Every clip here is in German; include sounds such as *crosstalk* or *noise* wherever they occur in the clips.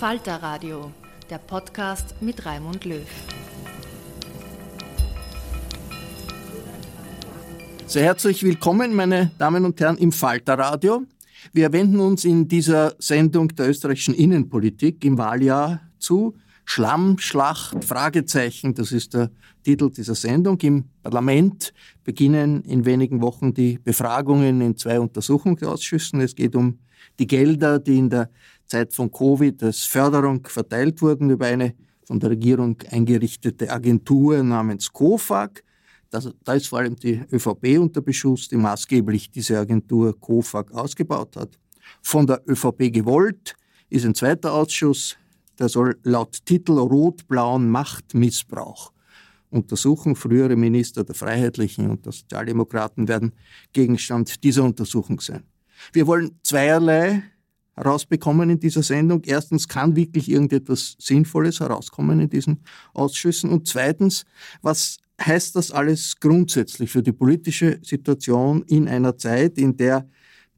Falter Radio, der Podcast mit Raimund Löw. Sehr herzlich willkommen, meine Damen und Herren, im Falter Radio. Wir wenden uns in dieser Sendung der österreichischen Innenpolitik im Wahljahr zu. Schlammschlacht, Fragezeichen, das ist der Titel dieser Sendung. Im Parlament beginnen in wenigen Wochen die Befragungen in zwei Untersuchungsausschüssen. Es geht um die Gelder, die in der Zeit von Covid als Förderung verteilt wurden über eine von der Regierung eingerichtete Agentur namens COFAG. Das, da ist vor allem die ÖVP unter Beschuss, die maßgeblich diese Agentur COFAG ausgebaut hat. Von der ÖVP gewollt ist ein zweiter Ausschuss, der soll laut Titel Rot-Blauen Machtmissbrauch untersuchen. Frühere Minister der Freiheitlichen und der Sozialdemokraten werden Gegenstand dieser Untersuchung sein. Wir wollen zweierlei herausbekommen in dieser Sendung. Erstens kann wirklich irgendetwas Sinnvolles herauskommen in diesen Ausschüssen. Und zweitens, was heißt das alles grundsätzlich für die politische Situation in einer Zeit, in der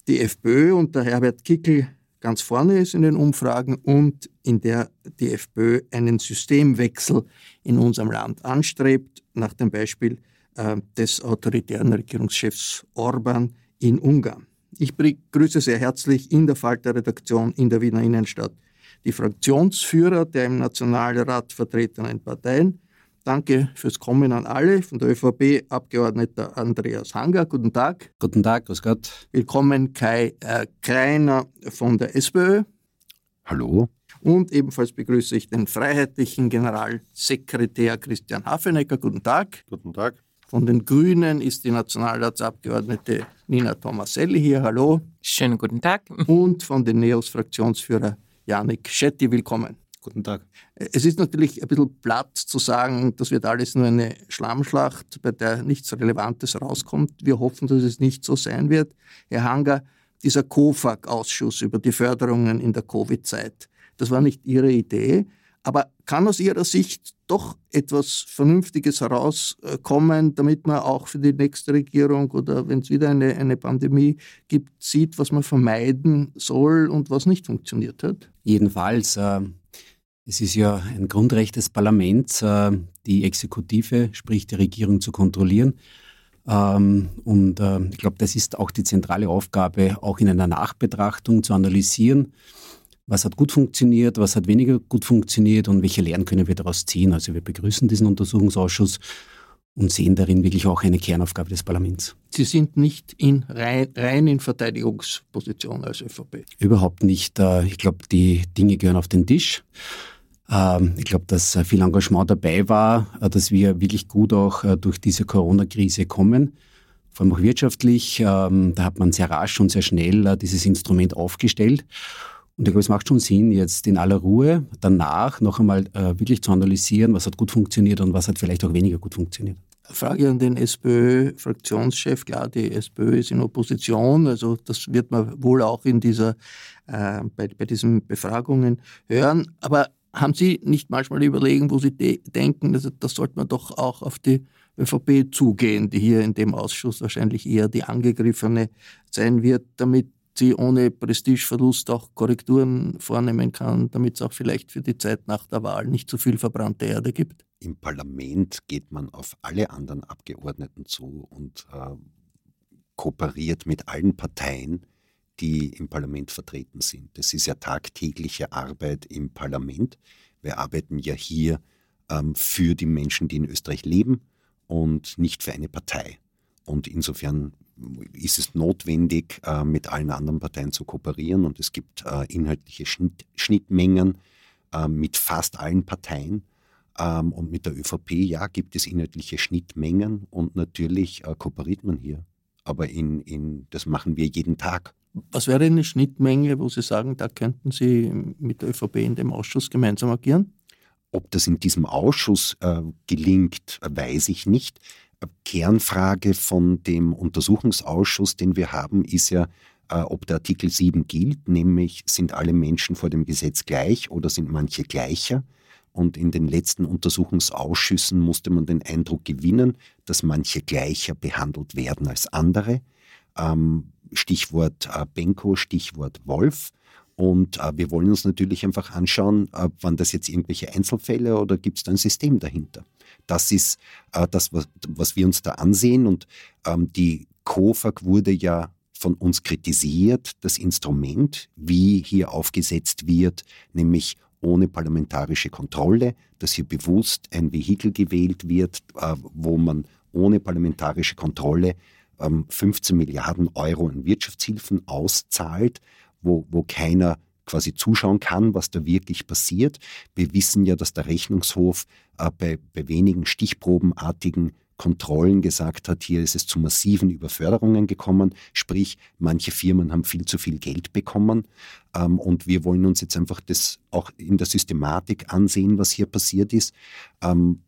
die FPÖ und der Herbert Kickel ganz vorne ist in den Umfragen und in der die FPÖ einen Systemwechsel in unserem Land anstrebt, nach dem Beispiel äh, des autoritären Regierungschefs Orban in Ungarn. Ich begrüße sehr herzlich in der Falter-Redaktion in der Wiener Innenstadt die Fraktionsführer der im Nationalrat vertretenen Parteien. Danke fürs Kommen an alle. Von der ÖVP Abgeordneter Andreas Hanger. Guten Tag. Guten Tag, grüß Gott. Willkommen Kai äh, Kreiner von der SPÖ. Hallo. Und ebenfalls begrüße ich den freiheitlichen Generalsekretär Christian Hafenecker. Guten Tag. Guten Tag. Von den Grünen ist die Nationalratsabgeordnete Nina Tomaselli hier. Hallo. Schönen guten Tag. Und von den NEOS-Fraktionsführer Janik Schetti. Willkommen. Guten Tag. Es ist natürlich ein bisschen platt zu sagen, das wird alles nur eine Schlammschlacht, bei der nichts Relevantes rauskommt. Wir hoffen, dass es nicht so sein wird. Herr Hanger, dieser COFAG-Ausschuss über die Förderungen in der Covid-Zeit, das war nicht Ihre Idee. Aber kann aus Ihrer Sicht doch etwas Vernünftiges herauskommen, damit man auch für die nächste Regierung oder wenn es wieder eine, eine Pandemie gibt, sieht, was man vermeiden soll und was nicht funktioniert hat? Jedenfalls. Äh, es ist ja ein Grundrecht des Parlaments, äh, die Exekutive, sprich die Regierung, zu kontrollieren. Ähm, und äh, ich glaube, das ist auch die zentrale Aufgabe, auch in einer Nachbetrachtung zu analysieren was hat gut funktioniert, was hat weniger gut funktioniert und welche Lehren können wir daraus ziehen. Also wir begrüßen diesen Untersuchungsausschuss und sehen darin wirklich auch eine Kernaufgabe des Parlaments. Sie sind nicht in rein, rein in Verteidigungsposition als ÖVP? Überhaupt nicht. Äh, ich glaube, die Dinge gehören auf den Tisch. Ähm, ich glaube, dass viel Engagement dabei war, äh, dass wir wirklich gut auch äh, durch diese Corona-Krise kommen, vor allem auch wirtschaftlich. Ähm, da hat man sehr rasch und sehr schnell dieses Instrument aufgestellt. Und ich glaube, es macht schon Sinn, jetzt in aller Ruhe danach noch einmal äh, wirklich zu analysieren, was hat gut funktioniert und was hat vielleicht auch weniger gut funktioniert. Frage an den SPÖ-Fraktionschef. Klar, die SPÖ ist in Opposition, also das wird man wohl auch in dieser, äh, bei, bei diesen Befragungen hören. Aber haben Sie nicht manchmal überlegen, wo Sie de denken, also das sollte man doch auch auf die ÖVP zugehen, die hier in dem Ausschuss wahrscheinlich eher die angegriffene sein wird, damit sie ohne Prestigeverlust auch Korrekturen vornehmen kann, damit es auch vielleicht für die Zeit nach der Wahl nicht zu viel verbrannte Erde gibt? Im Parlament geht man auf alle anderen Abgeordneten zu und äh, kooperiert mit allen Parteien, die im Parlament vertreten sind. Das ist ja tagtägliche Arbeit im Parlament. Wir arbeiten ja hier ähm, für die Menschen, die in Österreich leben und nicht für eine Partei. Und insofern ist es notwendig, äh, mit allen anderen Parteien zu kooperieren und es gibt äh, inhaltliche Schnittmengen äh, mit fast allen Parteien. Ähm, und mit der ÖVP, ja, gibt es inhaltliche Schnittmengen und natürlich kooperiert man hier. Aber in, in, das machen wir jeden Tag. Was wäre eine Schnittmenge, wo Sie sagen, da könnten Sie mit der ÖVP in dem Ausschuss gemeinsam agieren? Ob das in diesem Ausschuss äh, gelingt, weiß ich nicht. Kernfrage von dem Untersuchungsausschuss, den wir haben, ist ja, äh, ob der Artikel 7 gilt, nämlich sind alle Menschen vor dem Gesetz gleich oder sind manche gleicher. Und in den letzten Untersuchungsausschüssen musste man den Eindruck gewinnen, dass manche gleicher behandelt werden als andere. Ähm, Stichwort äh, Benko, Stichwort Wolf. Und äh, wir wollen uns natürlich einfach anschauen, äh, waren das jetzt irgendwelche Einzelfälle oder gibt es da ein System dahinter? Das ist äh, das, was, was, wir uns da ansehen. Und ähm, die COFAG wurde ja von uns kritisiert, das Instrument, wie hier aufgesetzt wird, nämlich ohne parlamentarische Kontrolle, dass hier bewusst ein Vehikel gewählt wird, äh, wo man ohne parlamentarische Kontrolle ähm, 15 Milliarden Euro in Wirtschaftshilfen auszahlt, wo, wo keiner quasi zuschauen kann, was da wirklich passiert. Wir wissen ja, dass der Rechnungshof äh, bei, bei wenigen stichprobenartigen Kontrollen gesagt hat, hier ist es zu massiven Überförderungen gekommen, sprich manche Firmen haben viel zu viel Geld bekommen ähm, und wir wollen uns jetzt einfach das auch in der Systematik ansehen, was hier passiert ist. Ähm,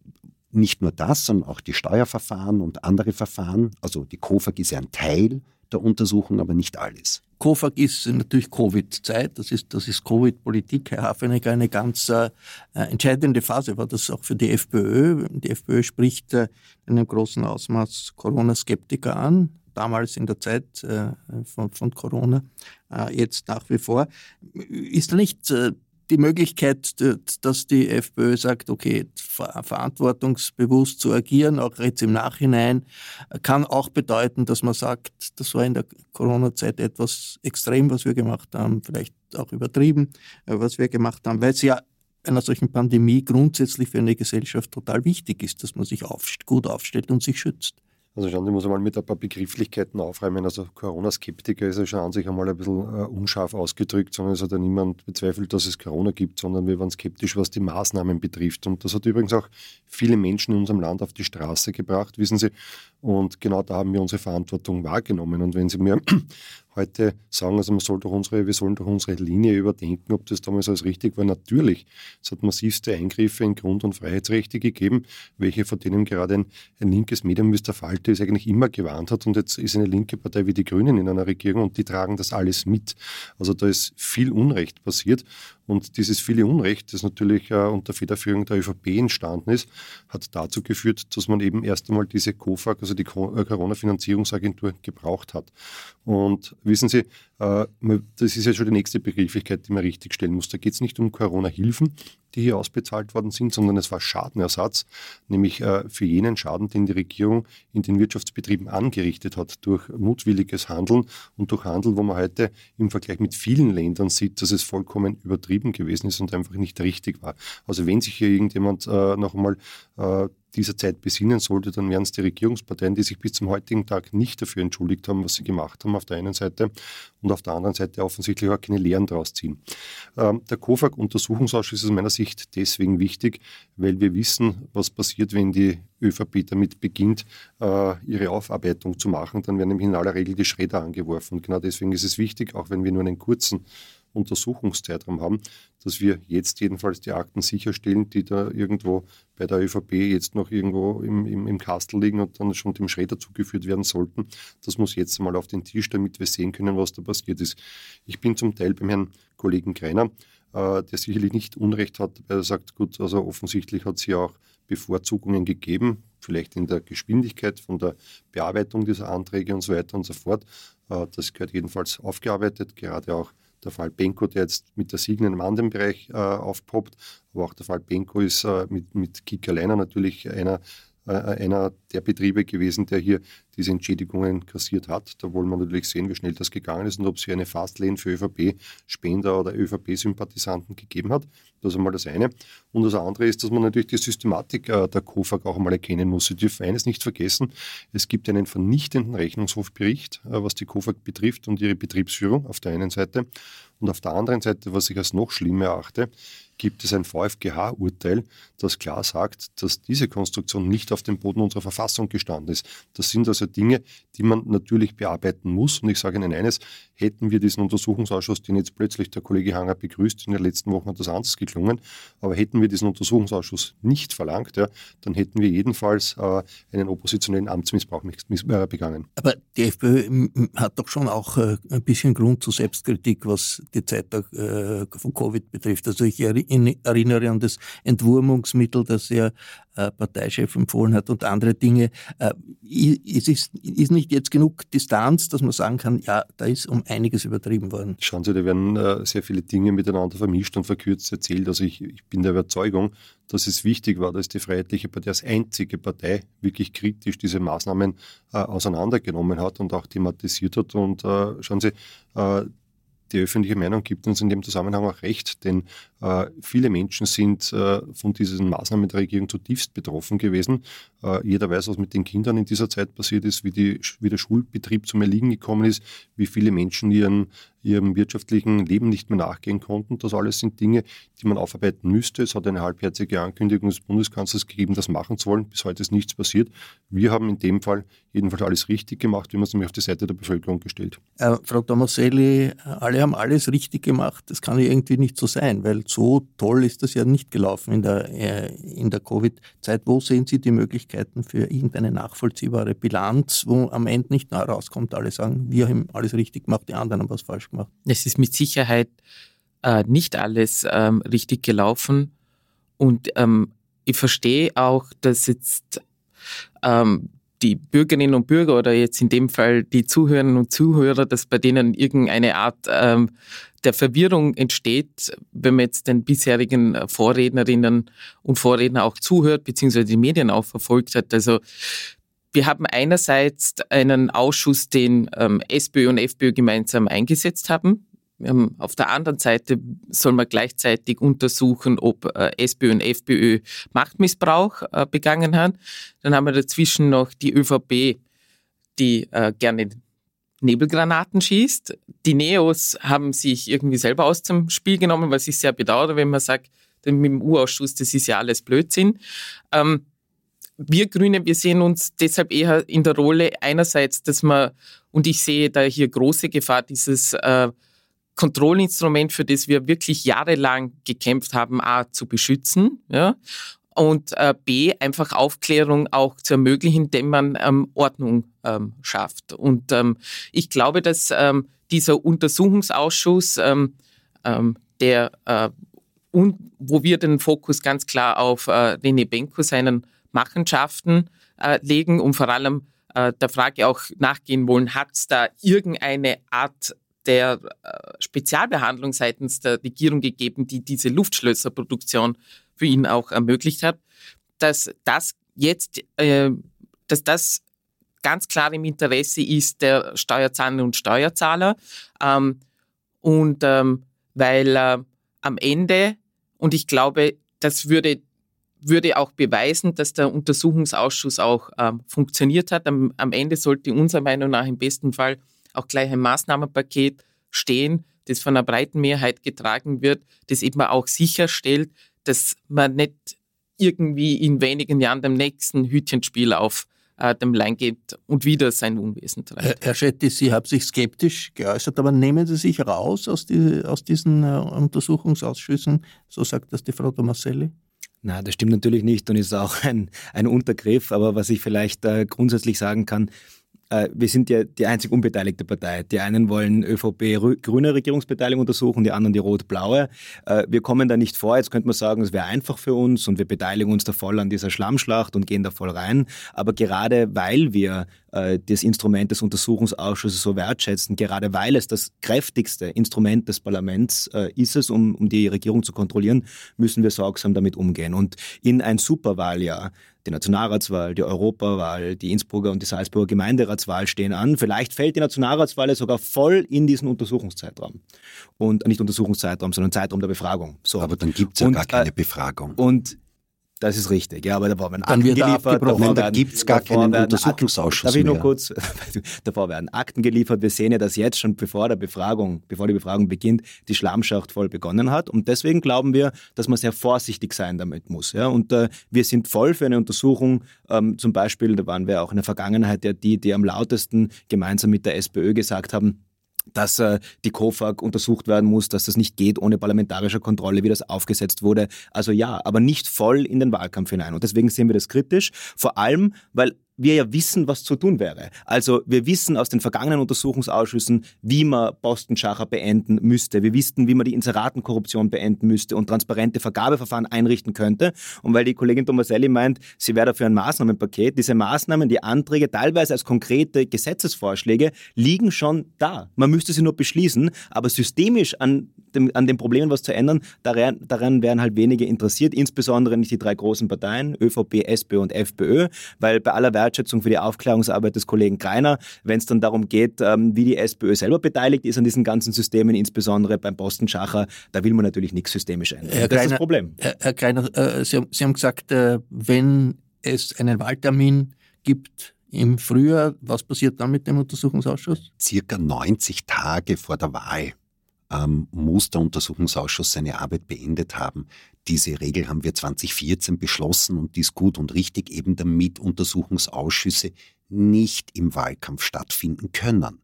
nicht nur das, sondern auch die Steuerverfahren und andere Verfahren. Also die KOFAG ist ja ein Teil der Untersuchung, aber nicht alles. COFAG ist natürlich Covid-Zeit, das ist, das ist Covid-Politik. Herr Hafenecker, eine ganz äh, entscheidende Phase war das auch für die FPÖ. Die FPÖ spricht äh, in einem großen Ausmaß Corona-Skeptiker an, damals in der Zeit äh, von, von Corona, äh, jetzt nach wie vor. Ist nicht äh, die Möglichkeit, dass die FPÖ sagt, okay, verantwortungsbewusst zu agieren, auch jetzt im Nachhinein, kann auch bedeuten, dass man sagt, das war in der Corona-Zeit etwas extrem, was wir gemacht haben, vielleicht auch übertrieben, äh, was wir gemacht haben, weil es ja einer solchen Pandemie grundsätzlich für eine Gesellschaft total wichtig ist, dass man sich auf, gut aufstellt und sich schützt. Also schauen Sie, muss einmal mit ein paar Begrifflichkeiten aufräumen. Also Corona-Skeptiker ist ja schon an sich einmal ein bisschen äh, unscharf ausgedrückt, sondern es hat ja niemand bezweifelt, dass es Corona gibt, sondern wir waren skeptisch, was die Maßnahmen betrifft. Und das hat übrigens auch viele Menschen in unserem Land auf die Straße gebracht, wissen Sie. Und genau da haben wir unsere Verantwortung wahrgenommen. Und wenn Sie mir *clears throat* heute sagen, also man soll doch unsere, wir sollen doch unsere Linie überdenken, ob das damals alles richtig war. Natürlich, es hat massivste Eingriffe in Grund- und Freiheitsrechte gegeben, welche von denen gerade ein, ein linkes Medium wie der Falte es eigentlich immer gewarnt hat. Und jetzt ist eine linke Partei wie die Grünen in einer Regierung und die tragen das alles mit. Also da ist viel Unrecht passiert. Und dieses viele Unrecht, das natürlich äh, unter Federführung der ÖVP entstanden ist, hat dazu geführt, dass man eben erst einmal diese COFAG, also die äh, Corona-Finanzierungsagentur, gebraucht hat. Und wissen Sie, das ist ja schon die nächste Begrifflichkeit, die man richtig stellen muss. Da geht es nicht um Corona-Hilfen, die hier ausbezahlt worden sind, sondern es war Schadenersatz, nämlich äh, für jenen Schaden, den die Regierung in den Wirtschaftsbetrieben angerichtet hat, durch mutwilliges Handeln und durch Handel, wo man heute im Vergleich mit vielen Ländern sieht, dass es vollkommen übertrieben gewesen ist und einfach nicht richtig war. Also wenn sich hier irgendjemand äh, noch einmal dieser Zeit besinnen sollte, dann wären es die Regierungsparteien, die sich bis zum heutigen Tag nicht dafür entschuldigt haben, was sie gemacht haben auf der einen Seite und auf der anderen Seite offensichtlich auch keine Lehren daraus ziehen. Ähm, der COFAG-Untersuchungsausschuss ist aus meiner Sicht deswegen wichtig, weil wir wissen, was passiert, wenn die ÖVP damit beginnt, äh, ihre Aufarbeitung zu machen. Dann werden nämlich in aller Regel die Schredder angeworfen. Und genau deswegen ist es wichtig, auch wenn wir nur einen kurzen Untersuchungszeitraum haben, dass wir jetzt jedenfalls die Akten sicherstellen, die da irgendwo bei der ÖVP jetzt noch irgendwo im, im, im Kastel liegen und dann schon dem Schredder zugeführt werden sollten. Das muss jetzt mal auf den Tisch, damit wir sehen können, was da passiert ist. Ich bin zum Teil beim Herrn Kollegen Greiner, äh, der sicherlich nicht Unrecht hat, weil er sagt, gut, also offensichtlich hat es hier auch Bevorzugungen gegeben, vielleicht in der Geschwindigkeit von der Bearbeitung dieser Anträge und so weiter und so fort. Äh, das gehört jedenfalls aufgearbeitet, gerade auch der Fall Benko, der jetzt mit der Signen im anderen Bereich äh, aufpoppt, aber auch der Fall Benko ist äh, mit, mit Kika Leiner natürlich einer, einer der Betriebe gewesen, der hier diese Entschädigungen kassiert hat. Da wollen wir natürlich sehen, wie schnell das gegangen ist und ob es hier eine Fastlane für ÖVP-Spender oder ÖVP-Sympathisanten gegeben hat. Das ist einmal das eine. Und das andere ist, dass man natürlich die Systematik äh, der KOFAG auch einmal erkennen muss. Sie dürfen eines nicht vergessen, es gibt einen vernichtenden Rechnungshofbericht, äh, was die KOFAG betrifft und ihre Betriebsführung auf der einen Seite. Und auf der anderen Seite, was ich als noch schlimmer erachte, gibt es ein VfGH-Urteil, das klar sagt, dass diese Konstruktion nicht auf dem Boden unserer Verfassung gestanden ist. Das sind also Dinge, die man natürlich bearbeiten muss. Und ich sage Ihnen eines, hätten wir diesen Untersuchungsausschuss, den jetzt plötzlich der Kollege Hanger begrüßt, in den letzten Wochen hat das anders geklungen, aber hätten wir diesen Untersuchungsausschuss nicht verlangt, ja, dann hätten wir jedenfalls äh, einen oppositionellen Amtsmissbrauch äh, begangen. Aber die FPÖ hat doch schon auch äh, ein bisschen Grund zur Selbstkritik, was die Zeit äh, von Covid betrifft. Also ich erinnere an das Entwurmungsmittel, das er äh, Parteichef empfohlen hat und andere Dinge. Äh, ist, ist nicht jetzt genug Distanz, dass man sagen kann, ja, da ist um einiges übertrieben worden? Schauen Sie, da werden äh, sehr viele Dinge miteinander vermischt und verkürzt erzählt. Also ich, ich bin der Überzeugung, dass es wichtig war, dass die Freiheitliche Partei als einzige Partei wirklich kritisch diese Maßnahmen auseinandergenommen hat und auch thematisiert hat. Und schauen Sie, die öffentliche Meinung gibt uns in dem Zusammenhang auch recht, denn viele Menschen sind äh, von diesen Maßnahmen der Regierung zutiefst betroffen gewesen. Äh, jeder weiß, was mit den Kindern in dieser Zeit passiert ist, wie, die, wie der Schulbetrieb zum Erliegen gekommen ist, wie viele Menschen ihren, ihrem wirtschaftlichen Leben nicht mehr nachgehen konnten. Das alles sind Dinge, die man aufarbeiten müsste. Es hat eine halbherzige Ankündigung des Bundeskanzlers gegeben, das machen zu wollen. Bis heute ist nichts passiert. Wir haben in dem Fall jedenfalls alles richtig gemacht, wie man es nämlich auf die Seite der Bevölkerung gestellt. Äh, Frau Tomaselli, alle haben alles richtig gemacht. Das kann ja irgendwie nicht so sein, weil so toll ist das ja nicht gelaufen in der, äh, der Covid-Zeit. Wo sehen Sie die Möglichkeiten für irgendeine nachvollziehbare Bilanz, wo am Ende nicht herauskommt, alle sagen, wir haben alles richtig gemacht, die anderen haben was falsch gemacht? Es ist mit Sicherheit äh, nicht alles ähm, richtig gelaufen. Und ähm, ich verstehe auch, dass jetzt ähm, die Bürgerinnen und Bürger oder jetzt in dem Fall die Zuhörerinnen und Zuhörer, dass bei denen irgendeine Art ähm, der Verwirrung entsteht, wenn man jetzt den bisherigen Vorrednerinnen und Vorredner auch zuhört, beziehungsweise die Medien auch verfolgt hat. Also wir haben einerseits einen Ausschuss, den ähm, SPÖ und FPÖ gemeinsam eingesetzt haben. Ähm, auf der anderen Seite soll man gleichzeitig untersuchen, ob äh, SPÖ und FPÖ Machtmissbrauch äh, begangen haben. Dann haben wir dazwischen noch die ÖVP, die äh, gerne Nebelgranaten schießt. Die Neos haben sich irgendwie selber aus dem Spiel genommen, was ich sehr bedauere, wenn man sagt, mit dem U-Ausschuss, das ist ja alles Blödsinn. Ähm, wir Grüne, wir sehen uns deshalb eher in der Rolle einerseits, dass man, und ich sehe da hier große Gefahr, dieses äh, Kontrollinstrument, für das wir wirklich jahrelang gekämpft haben, A, zu beschützen, ja, und äh, B, einfach Aufklärung auch zu ermöglichen, indem man ähm, Ordnung ähm, schafft. Und ähm, ich glaube, dass ähm, dieser Untersuchungsausschuss, ähm, ähm, der äh, und wo wir den Fokus ganz klar auf äh, René Benko seinen Machenschaften äh, legen und vor allem äh, der Frage auch nachgehen wollen, hat es da irgendeine Art der äh, Spezialbehandlung seitens der Regierung gegeben, die diese Luftschlösserproduktion für ihn auch ermöglicht hat, dass das jetzt, äh, dass das ganz klar im Interesse ist der Steuerzahlerinnen und Steuerzahler ähm, und ähm, weil äh, am Ende und ich glaube, das würde würde auch beweisen, dass der Untersuchungsausschuss auch ähm, funktioniert hat. Am, am, Ende sollte unserer Meinung nach im besten Fall auch gleich ein Maßnahmenpaket stehen, das von einer breiten Mehrheit getragen wird, das eben auch sicherstellt, dass man nicht irgendwie in wenigen Jahren dem nächsten Hütchenspiel auf äh, dem Lein geht und wieder sein Unwesen treibt. Herr Schetti, Sie haben sich skeptisch geäußert, aber nehmen Sie sich raus aus, die, aus diesen äh, Untersuchungsausschüssen, so sagt das die Frau Tomaselli? Na, das stimmt natürlich nicht und ist auch ein, ein Untergriff. Aber was ich vielleicht äh, grundsätzlich sagen kann, äh, wir sind ja die einzig unbeteiligte Partei. Die einen wollen ÖVP-grüne Regierungsbeteiligung untersuchen, die anderen die rot-blaue. Äh, wir kommen da nicht vor. Jetzt könnte man sagen, es wäre einfach für uns und wir beteiligen uns da voll an dieser Schlammschlacht und gehen da voll rein. Aber gerade weil wir äh, das Instrument des Untersuchungsausschusses so wertschätzen, gerade weil es das kräftigste Instrument des Parlaments ist es, um, um die Regierung zu kontrollieren, müssen wir sorgsam damit umgehen. Und in ein Superwahljahr die Nationalratswahl, die Europawahl, die Innsbrucker und die Salzburger Gemeinderatswahl stehen an. Vielleicht fällt die Nationalratswahl sogar voll in diesen Untersuchungszeitraum. Und nicht Untersuchungszeitraum, sondern Zeitraum der Befragung. So. Aber dann gibt es ja und, gar keine äh, Befragung. Und das ist richtig, ja, aber da werden Akten geliefert. Nein, da gibt es gar keinen Untersuchungsausschuss Darf ich nur kurz, *laughs* davor werden Akten geliefert. Wir sehen ja, dass jetzt schon bevor der Befragung, bevor die Befragung beginnt, die Schlammschacht voll begonnen hat. Und deswegen glauben wir, dass man sehr vorsichtig sein damit muss. Ja? Und äh, wir sind voll für eine Untersuchung. Ähm, zum Beispiel, da waren wir auch in der Vergangenheit ja die, die am lautesten gemeinsam mit der SPÖ gesagt haben, dass äh, die KOFAG untersucht werden muss, dass das nicht geht ohne parlamentarische Kontrolle, wie das aufgesetzt wurde. Also ja, aber nicht voll in den Wahlkampf hinein. Und deswegen sehen wir das kritisch, vor allem, weil wir ja wissen, was zu tun wäre. Also wir wissen aus den vergangenen Untersuchungsausschüssen, wie man Postenschacher beenden müsste. Wir wissen, wie man die Inseratenkorruption beenden müsste und transparente Vergabeverfahren einrichten könnte. Und weil die Kollegin Tomaselli meint, sie wäre dafür ein Maßnahmenpaket, diese Maßnahmen, die Anträge, teilweise als konkrete Gesetzesvorschläge, liegen schon da. Man müsste sie nur beschließen, aber systemisch an dem, an den Problemen was zu ändern, daran, daran wären halt wenige interessiert, insbesondere nicht die drei großen Parteien, ÖVP, SPÖ und FPÖ, weil bei aller Wertschätzung für die Aufklärungsarbeit des Kollegen Greiner, wenn es dann darum geht, ähm, wie die SPÖ selber beteiligt ist an diesen ganzen Systemen, insbesondere beim Postenschacher, da will man natürlich nichts systemisch ändern. Herr das Greiner, ist das Problem. Herr, Greiner, äh, Sie, haben, Sie, haben, gesagt, äh, wenn es einen Wahltermin gibt im Frühjahr, was passiert dann mit dem Untersuchungsausschuss? Circa 90 Tage vor der Wahl ähm, muss der Untersuchungsausschuss seine Arbeit beendet haben. Diese Regel haben wir 2014 beschlossen und die ist gut und richtig, eben damit Untersuchungsausschüsse nicht im Wahlkampf stattfinden können.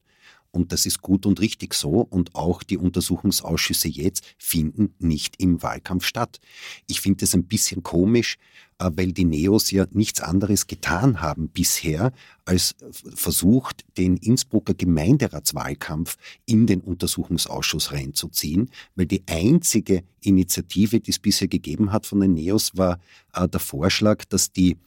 Und das ist gut und richtig so. Und auch die Untersuchungsausschüsse jetzt finden nicht im Wahlkampf statt. Ich finde es ein bisschen komisch, weil die Neos ja nichts anderes getan haben bisher, als versucht, den Innsbrucker Gemeinderatswahlkampf in den Untersuchungsausschuss reinzuziehen, weil die einzige Initiative, die es bisher gegeben hat von den Neos, war äh, der Vorschlag, dass die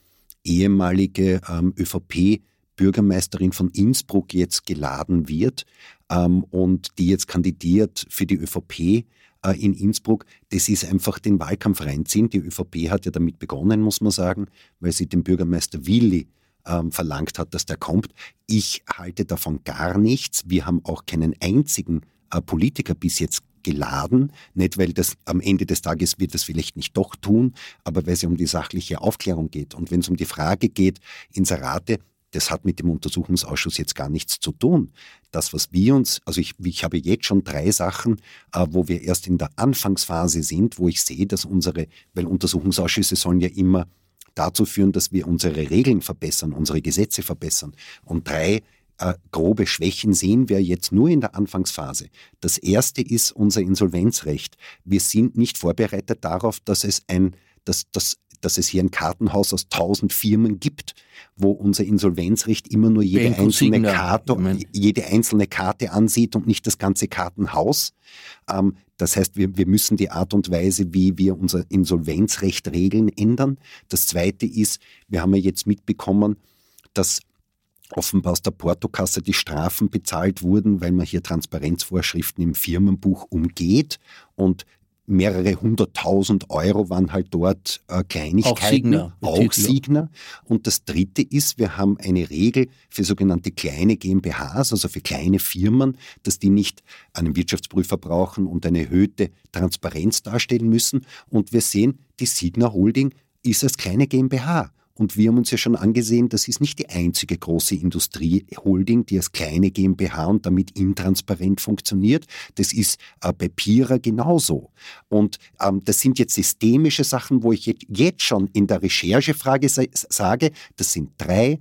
ehemalige ähm, ÖVP Bürgermeisterin von Innsbruck jetzt geladen wird ähm, und die jetzt kandidiert für die ÖVP äh, in Innsbruck, das ist einfach den Wahlkampf reinziehen. Die ÖVP hat ja damit begonnen, muss man sagen, weil sie den Bürgermeister Willi ähm, verlangt hat, dass der kommt. Ich halte davon gar nichts. Wir haben auch keinen einzigen äh, Politiker bis jetzt geladen, nicht weil das am Ende des Tages wird das vielleicht nicht doch tun, aber weil es um die sachliche Aufklärung geht und wenn es um die Frage geht, Inserate, das hat mit dem Untersuchungsausschuss jetzt gar nichts zu tun. Das, was wir uns, also ich, ich habe jetzt schon drei Sachen, äh, wo wir erst in der Anfangsphase sind, wo ich sehe, dass unsere, weil Untersuchungsausschüsse sollen ja immer dazu führen, dass wir unsere Regeln verbessern, unsere Gesetze verbessern. Und drei äh, grobe Schwächen sehen wir jetzt nur in der Anfangsphase. Das erste ist unser Insolvenzrecht. Wir sind nicht vorbereitet darauf, dass es ein dass, dass dass es hier ein Kartenhaus aus tausend Firmen gibt, wo unser Insolvenzrecht immer nur jede einzelne, Karte, jede einzelne Karte ansieht und nicht das ganze Kartenhaus. Ähm, das heißt, wir, wir müssen die Art und Weise, wie wir unser Insolvenzrecht regeln, ändern. Das Zweite ist, wir haben ja jetzt mitbekommen, dass offenbar aus der Portokasse die Strafen bezahlt wurden, weil man hier Transparenzvorschriften im Firmenbuch umgeht und mehrere hunderttausend Euro waren halt dort äh, Kleinigkeiten, auch Signer. Auch Signer. Und das Dritte ist, wir haben eine Regel für sogenannte kleine GmbHs, also für kleine Firmen, dass die nicht einen Wirtschaftsprüfer brauchen und eine erhöhte Transparenz darstellen müssen. Und wir sehen, die Signer Holding ist als kleine GmbH. Und wir haben uns ja schon angesehen, das ist nicht die einzige große Industrieholding, die als kleine GmbH und damit intransparent funktioniert. Das ist äh, bei Pira genauso. Und ähm, das sind jetzt systemische Sachen, wo ich jetzt schon in der Recherchefrage sa sage, das sind drei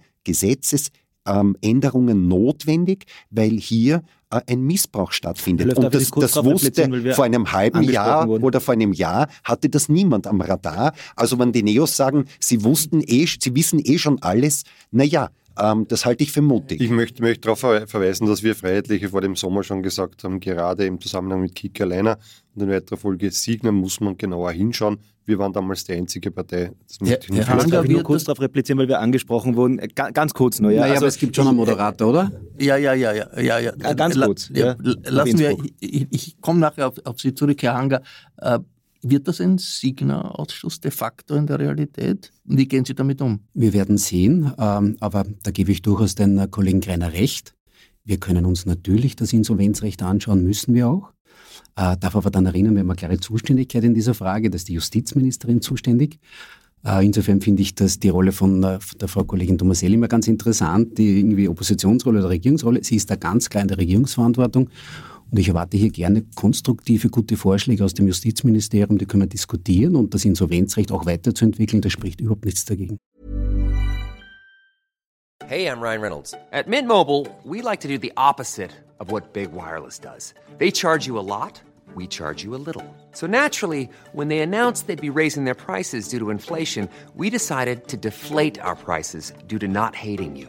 Gesetzesänderungen notwendig, weil hier äh, ein Missbrauch stattfindet. Und das, das wusste vor einem halben Jahr wurden. oder vor einem Jahr hatte das niemand am Radar. Also wenn die Neos sagen, sie wussten eh, sie wissen eh schon alles, naja, ähm, das halte ich für mutig. Ich möchte, möchte darauf verweisen, dass wir Freiheitliche vor dem Sommer schon gesagt haben, gerade im Zusammenhang mit Kika Leiner und in weiterer Folge Signer muss man genauer hinschauen. Wir waren damals die einzige Partei. Das ja, ich Herr Hanger, darf ich nur kurz darauf replizieren, weil wir angesprochen wurden. Äh, ganz kurz nur. Ja, naja, also, aber es gibt schon einen Moderator, oder? Ja, ja, ja, ja. ja, ja. Ganz kurz. Ja, lassen wir, ich, ich komme nachher auf, auf, Sie zurück, Herr Hanger. Äh, wird das ein Signa-Ausschuss de facto in der Realität? Wie gehen Sie damit um? Wir werden sehen, ähm, aber da gebe ich durchaus den äh, Kollegen Greiner recht. Wir können uns natürlich das Insolvenzrecht anschauen, müssen wir auch. Äh, darf aber dann erinnern, wir haben eine klare Zuständigkeit in dieser Frage, da ist die Justizministerin zuständig. Äh, insofern finde ich dass die Rolle von der Frau Kollegin Tomaselli immer ganz interessant, die irgendwie Oppositionsrolle oder Regierungsrolle. Sie ist da ganz klar in der Regierungsverantwortung und ich erwarte hier gerne konstruktive, gute Vorschläge aus dem Justizministerium, die können wir diskutieren und das Insolvenzrecht auch weiterzuentwickeln, da spricht überhaupt nichts dagegen. Hey, I'm Ryan Reynolds. At Mint Mobile, we like to do the opposite of what Big Wireless does. They charge you a lot, we charge you a little. So naturally, when they announced they'd be raising their prices due to inflation, we decided to deflate our prices due to not hating you.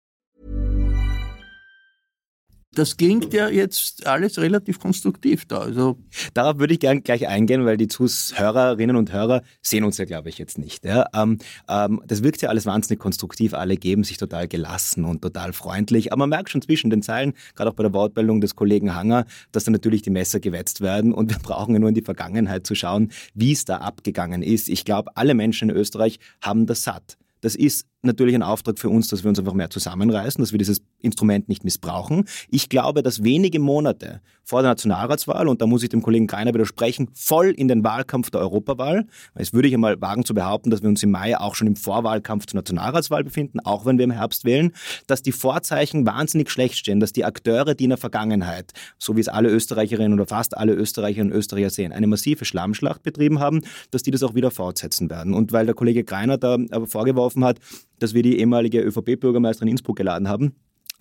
Das klingt ja jetzt alles relativ konstruktiv da. Also Darauf würde ich gerne gleich eingehen, weil die Zuhörerinnen und Hörer sehen uns ja, glaube ich, jetzt nicht. Ja? Ähm, ähm, das wirkt ja alles wahnsinnig konstruktiv. Alle geben sich total gelassen und total freundlich. Aber man merkt schon zwischen den Zeilen, gerade auch bei der Wortmeldung des Kollegen Hanger, dass da natürlich die Messer gewetzt werden. Und wir *laughs* brauchen ja nur in die Vergangenheit zu schauen, wie es da abgegangen ist. Ich glaube, alle Menschen in Österreich haben das satt. Das ist natürlich ein Auftrag für uns, dass wir uns einfach mehr zusammenreißen, dass wir dieses Instrument nicht missbrauchen. Ich glaube, dass wenige Monate vor der Nationalratswahl, und da muss ich dem Kollegen Greiner widersprechen, voll in den Wahlkampf der Europawahl, es würde ich einmal wagen zu behaupten, dass wir uns im Mai auch schon im Vorwahlkampf zur Nationalratswahl befinden, auch wenn wir im Herbst wählen, dass die Vorzeichen wahnsinnig schlecht stehen, dass die Akteure, die in der Vergangenheit, so wie es alle Österreicherinnen oder fast alle Österreicherinnen und Österreicher sehen, eine massive Schlammschlacht betrieben haben, dass die das auch wieder fortsetzen werden. Und weil der Kollege Greiner da aber vorgeworfen hat, dass wir die ehemalige ÖVP-Bürgermeisterin Innsbruck geladen haben.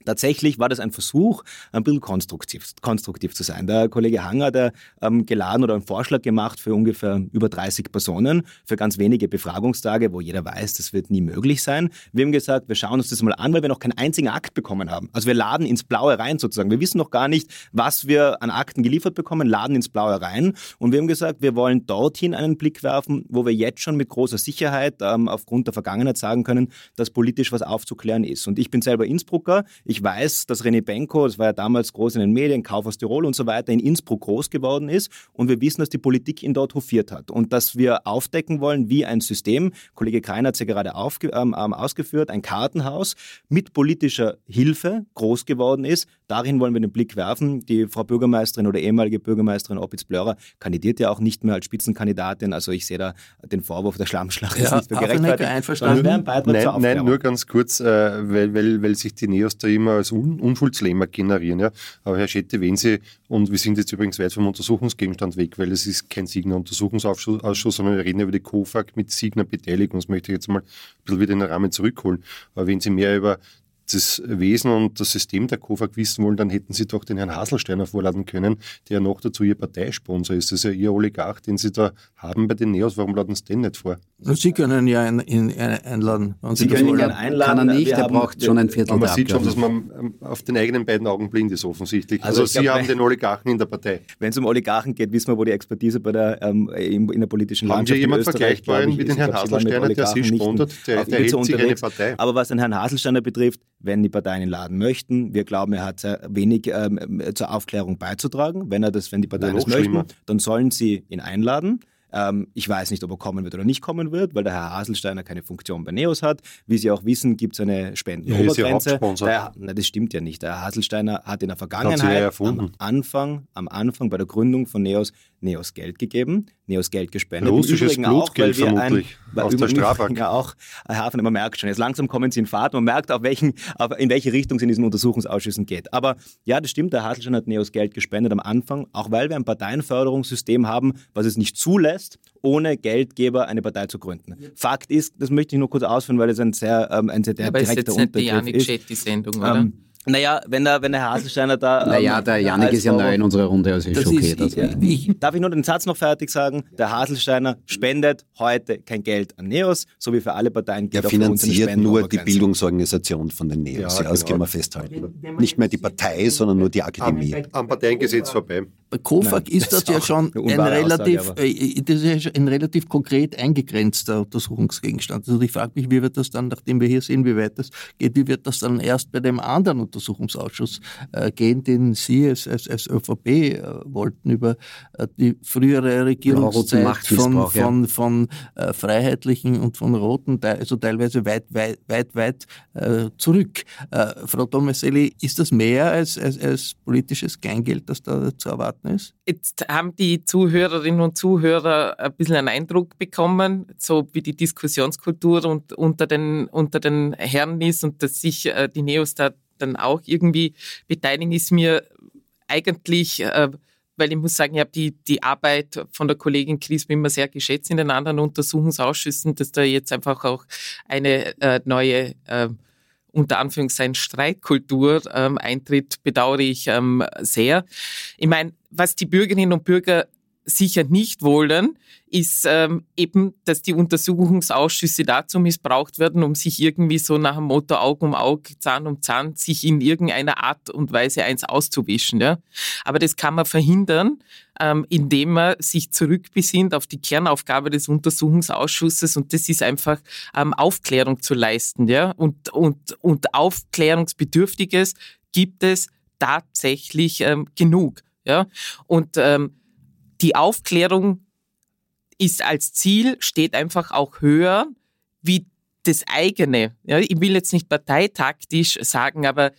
Tatsächlich war das ein Versuch, ein bisschen konstruktiv, konstruktiv zu sein. Der Kollege Hanger hat ähm, geladen oder einen Vorschlag gemacht für ungefähr über 30 Personen für ganz wenige Befragungstage, wo jeder weiß, das wird nie möglich sein. Wir haben gesagt, wir schauen uns das mal an, weil wir noch keinen einzigen Akt bekommen haben. Also wir laden ins Blaue rein sozusagen. Wir wissen noch gar nicht, was wir an Akten geliefert bekommen, laden ins Blaue rein. Und wir haben gesagt, wir wollen dorthin einen Blick werfen, wo wir jetzt schon mit großer Sicherheit ähm, aufgrund der Vergangenheit sagen können, dass politisch was aufzuklären ist. Und ich bin selber Innsbrucker. Ich weiß, dass René Benko, das war ja damals groß in den Medien, Kauf aus Tirol und so weiter, in Innsbruck groß geworden ist. Und wir wissen, dass die Politik ihn dort hofiert hat. Und dass wir aufdecken wollen, wie ein System, Kollege Kreiner hat es ja gerade aufge, ähm, ähm, ausgeführt, ein Kartenhaus mit politischer Hilfe groß geworden ist. Darin wollen wir den Blick werfen. Die Frau Bürgermeisterin oder ehemalige Bürgermeisterin Opitz-Blörer kandidiert ja auch nicht mehr als Spitzenkandidatin. Also ich sehe da den Vorwurf der Schlammschlacht ja, nicht für gerechtfertigt. Einverstanden. Nein, nein, nur ganz kurz, äh, weil, weil, weil sich die Neos da immer als Un Unschuldslämmer generieren. Ja. Aber Herr Schette, wenn Sie, und wir sind jetzt übrigens weit vom Untersuchungsgegenstand weg, weil es ist kein Signer-Untersuchungsausschuss, sondern wir reden über die COFAG mit Signer-Beteiligung. Das möchte ich jetzt mal ein bisschen wieder in den Rahmen zurückholen. Aber wenn Sie mehr über das Wesen und das System der KOFAG wissen wollen, dann hätten Sie doch den Herrn Haselsteiner vorladen können, der noch dazu Ihr Parteisponsor ist. Das ist ja Ihr Oligarch, den Sie da haben bei den Neos. Warum laden Sie den nicht vor? Sie können ja ihn, ihn, einladen. Sie, Sie können ihn gerne einladen. Kann er nicht, er braucht schon ein Viertel Aber man sieht schon, dass man ähm, auf den eigenen beiden Augen blind ist, offensichtlich. Also, also Sie glaub, haben den Oligarchen in der Partei. Wenn es um Oligarchen geht, wissen wir, wo die Expertise bei der, ähm, in, der politischen haben Landschaft Haben Sie jemand vergleichbaren mit dem Herrn Haselsteiner, der Sie sponsert? Der, der hält sich eine Partei. Aber was den Herrn Haselsteiner betrifft, wenn die Parteien ihn laden möchten, wir glauben, er hat sehr wenig ähm, zur Aufklärung beizutragen. Wenn er das, wenn die Parteien das möchten, dann sollen sie ihn einladen. Ähm, ich weiß nicht, ob er kommen wird oder nicht kommen wird, weil der Herr Haselsteiner keine Funktion bei NEOS hat. Wie Sie auch wissen, gibt es eine Spendenobergrenze. Ja, na, das stimmt ja nicht. Der Herr Haselsteiner hat in der Vergangenheit am Anfang, am Anfang bei der Gründung von NEOS Neos Geld gegeben, Neos Geld gespendet. Russisches Blutgeld auch, weil wir ein, weil aus der Strafbank. Ja, *laughs* auch, Herr Hafen, man merkt schon, jetzt langsam kommen Sie in Fahrt, man merkt, auf welchen, auf, in welche Richtung es in diesen Untersuchungsausschüssen geht. Aber ja, das stimmt, der Haselstein hat Neos Geld gespendet am Anfang, auch weil wir ein Parteienförderungssystem haben, was es nicht zulässt, ohne Geldgeber eine Partei zu gründen. Fakt ist, das möchte ich nur kurz ausführen, weil es ein sehr, ähm, ein sehr ja, direkter Unterbegriff ist. Aber ist jetzt nicht die Sendung, oder? Ähm, naja, wenn der, wenn der Haselsteiner da. *laughs* Naja, ähm, der Janik ist ja neu in unserer Runde, also ist das okay. Ist, das ich, darf ich nur den Satz noch fertig sagen? Der Haselsteiner spendet heute kein Geld an NEOS, so wie für alle Parteien gilt Er finanziert nur die Bildungsorganisation von den NEOS, ja, ja, das genau. können wir festhalten. Nicht mehr die Partei, sondern nur die Akademie. Am, am Parteiengesetz vorbei. Bei KOFAG Nein, ist das, das ja schon ein relativ, Aussage, äh, das ist ja ein relativ konkret eingegrenzter Untersuchungsgegenstand. Also ich frage mich, wie wird das dann, nachdem wir hier sehen, wie weit das geht, wie wird das dann erst bei dem anderen Untersuchungsausschuss äh, gehen, den Sie als, als, als ÖVP äh, wollten, über äh, die frühere Regierungszeit von, von, von äh, Freiheitlichen und von Roten, also teilweise weit, weit, weit, weit äh, zurück. Frau Tomaselli, ist das mehr als, als, als politisches Kleingeld, das da zu erwarten ist? Jetzt haben die Zuhörerinnen und Zuhörer ein bisschen einen Eindruck bekommen, so wie die Diskussionskultur und unter den, unter den Herren ist und dass sich die Neos da dann auch irgendwie beteiligen, ist mir eigentlich, äh, weil ich muss sagen, ich habe die, die Arbeit von der Kollegin Crisp immer sehr geschätzt in den anderen Untersuchungsausschüssen, dass da jetzt einfach auch eine äh, neue äh, unter Anführungszeichen Streitkultur ähm, eintritt, bedauere ich ähm, sehr. Ich meine, was die Bürgerinnen und Bürger sicher nicht wollen, ist ähm, eben, dass die Untersuchungsausschüsse dazu missbraucht werden, um sich irgendwie so nach dem Motto Auge um Auge, Zahn um Zahn, sich in irgendeiner Art und Weise eins auszuwischen. Ja? Aber das kann man verhindern, ähm, indem man sich zurückbesinnt auf die Kernaufgabe des Untersuchungsausschusses und das ist einfach ähm, Aufklärung zu leisten. Ja? Und, und, und Aufklärungsbedürftiges gibt es tatsächlich ähm, genug. Ja? Und ähm, die Aufklärung ist als Ziel, steht einfach auch höher wie das eigene. Ja, ich will jetzt nicht parteitaktisch sagen, aber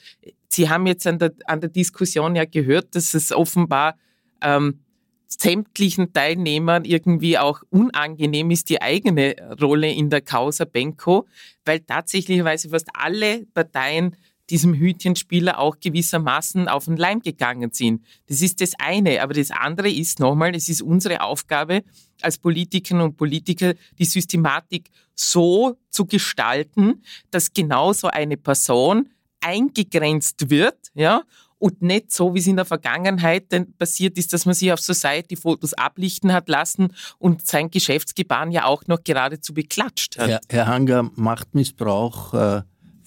Sie haben jetzt an der, an der Diskussion ja gehört, dass es offenbar ähm, sämtlichen Teilnehmern irgendwie auch unangenehm ist, die eigene Rolle in der Causa Benko, weil tatsächlicherweise fast alle Parteien diesem Hütchenspieler auch gewissermaßen auf den Leim gegangen sind. Das ist das eine. Aber das andere ist nochmal, es ist unsere Aufgabe als Politikerinnen und Politiker, die Systematik so zu gestalten, dass genau so eine Person eingegrenzt wird, ja, und nicht so, wie es in der Vergangenheit passiert ist, dass man sich auf Society-Fotos ablichten hat lassen und sein Geschäftsgebaren ja auch noch geradezu beklatscht hat. Herr, Herr Hanger, Machtmissbrauch äh,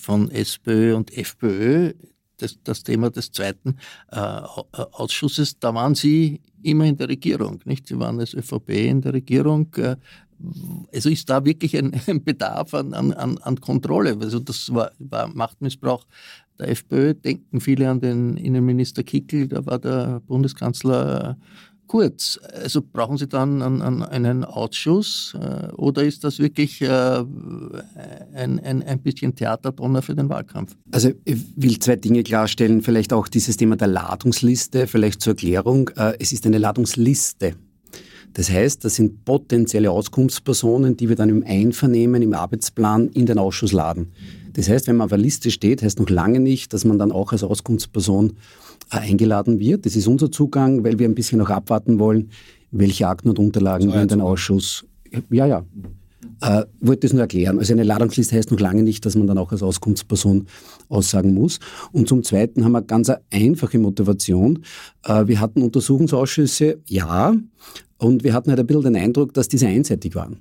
von SPÖ und FPÖ, das, das Thema des zweiten äh, Ausschusses, da waren Sie immer in der Regierung, nicht? Sie waren als ÖVP in der Regierung. Äh, also ist da wirklich ein, *laughs* ein Bedarf an, an, an Kontrolle? Also das war, war Machtmissbrauch der FPÖ. Denken viele an den Innenminister Kickel, da war der Bundeskanzler kurz. Also brauchen Sie dann einen, einen Ausschuss äh, oder ist das wirklich äh, ein, ein, ein bisschen Theaterdonner für den Wahlkampf? Also ich will zwei Dinge klarstellen. Vielleicht auch dieses Thema der Ladungsliste, vielleicht zur Erklärung. Äh, es ist eine Ladungsliste. Das heißt, das sind potenzielle Auskunftspersonen, die wir dann im Einvernehmen, im Arbeitsplan in den Ausschuss laden. Das heißt, wenn man auf einer Liste steht, heißt noch lange nicht, dass man dann auch als Auskunftsperson eingeladen wird. Das ist unser Zugang, weil wir ein bisschen noch abwarten wollen, welche Akten und Unterlagen wir in den Ausschuss. Ja, ja. Äh, wollte das nur erklären. Also eine Ladungsliste heißt noch lange nicht, dass man dann auch als Auskunftsperson aussagen muss. Und zum Zweiten haben wir ganz eine einfache Motivation. Äh, wir hatten Untersuchungsausschüsse, ja, und wir hatten halt ein bisschen den Eindruck, dass diese einseitig waren.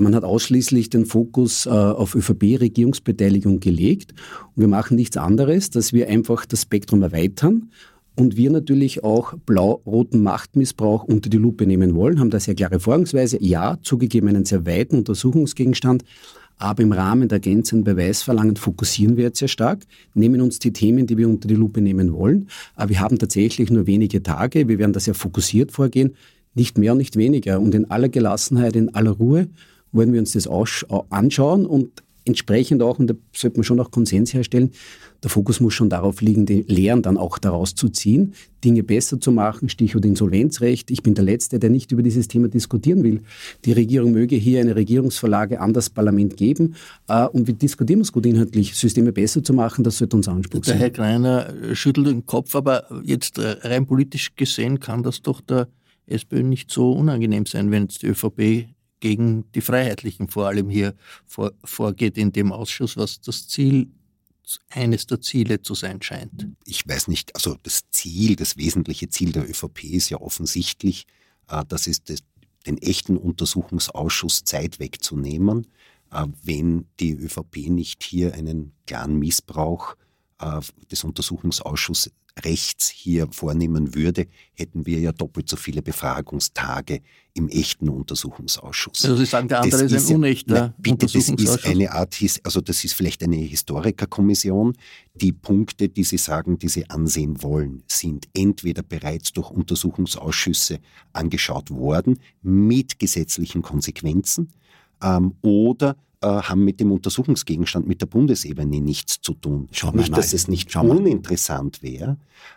Man hat ausschließlich den Fokus äh, auf ÖVP-Regierungsbeteiligung gelegt und wir machen nichts anderes, dass wir einfach das Spektrum erweitern und wir natürlich auch blau-roten Machtmissbrauch unter die Lupe nehmen wollen, haben da sehr klare Vorgangsweise. Ja, zugegeben einen sehr weiten Untersuchungsgegenstand, aber im Rahmen der ergänzenden Beweisverlangen fokussieren wir jetzt sehr stark, nehmen uns die Themen, die wir unter die Lupe nehmen wollen. Aber wir haben tatsächlich nur wenige Tage. Wir werden da sehr fokussiert vorgehen. Nicht mehr nicht weniger. Und in aller Gelassenheit, in aller Ruhe wollen wir uns das anschauen und entsprechend auch, und da sollte man schon auch Konsens herstellen, der Fokus muss schon darauf liegen, die Lehren dann auch daraus zu ziehen, Dinge besser zu machen, Stichwort Insolvenzrecht. Ich bin der Letzte, der nicht über dieses Thema diskutieren will. Die Regierung möge hier eine Regierungsverlage an das Parlament geben äh, und wir diskutieren es gut inhaltlich, Systeme besser zu machen, das sollte unser Anspruch sein. Der Herr Greiner schüttelt den Kopf, aber jetzt rein politisch gesehen kann das doch der SPÖ nicht so unangenehm sein, wenn jetzt die ÖVP gegen die Freiheitlichen vor allem hier vor, vorgeht in dem Ausschuss, was das Ziel eines der Ziele zu sein scheint. Ich weiß nicht, also das Ziel, das wesentliche Ziel der ÖVP ist ja offensichtlich, äh, das ist das, den echten Untersuchungsausschuss Zeit wegzunehmen, äh, wenn die ÖVP nicht hier einen klaren Missbrauch äh, des Untersuchungsausschusses rechts hier vornehmen würde, hätten wir ja doppelt so viele Befragungstage im echten Untersuchungsausschuss. Also Sie sagen, der andere das ist ein unechter ja, bitte, Das ist eine Art, also das ist vielleicht eine Historikerkommission. Die Punkte, die Sie sagen, die Sie ansehen wollen, sind entweder bereits durch Untersuchungsausschüsse angeschaut worden mit gesetzlichen Konsequenzen ähm, oder äh, haben mit dem Untersuchungsgegenstand mit der Bundesebene nichts zu tun. Schau nicht, dass es nicht uninteressant wäre,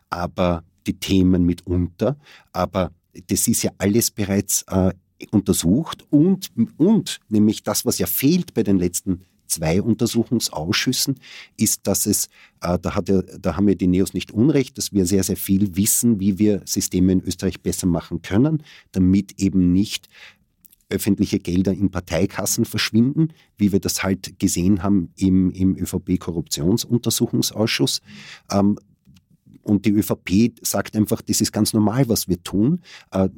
aber die Themen mitunter, aber das ist ja alles bereits äh, untersucht und, und nämlich das, was ja fehlt bei den letzten zwei Untersuchungsausschüssen, ist, dass es, äh, da, hat ja, da haben wir die Neos nicht unrecht, dass wir sehr, sehr viel wissen, wie wir Systeme in Österreich besser machen können, damit eben nicht öffentliche Gelder in Parteikassen verschwinden, wie wir das halt gesehen haben im, im ÖVP-Korruptionsuntersuchungsausschuss. Ähm, und die ÖVP sagt einfach, das ist ganz normal, was wir tun. Äh,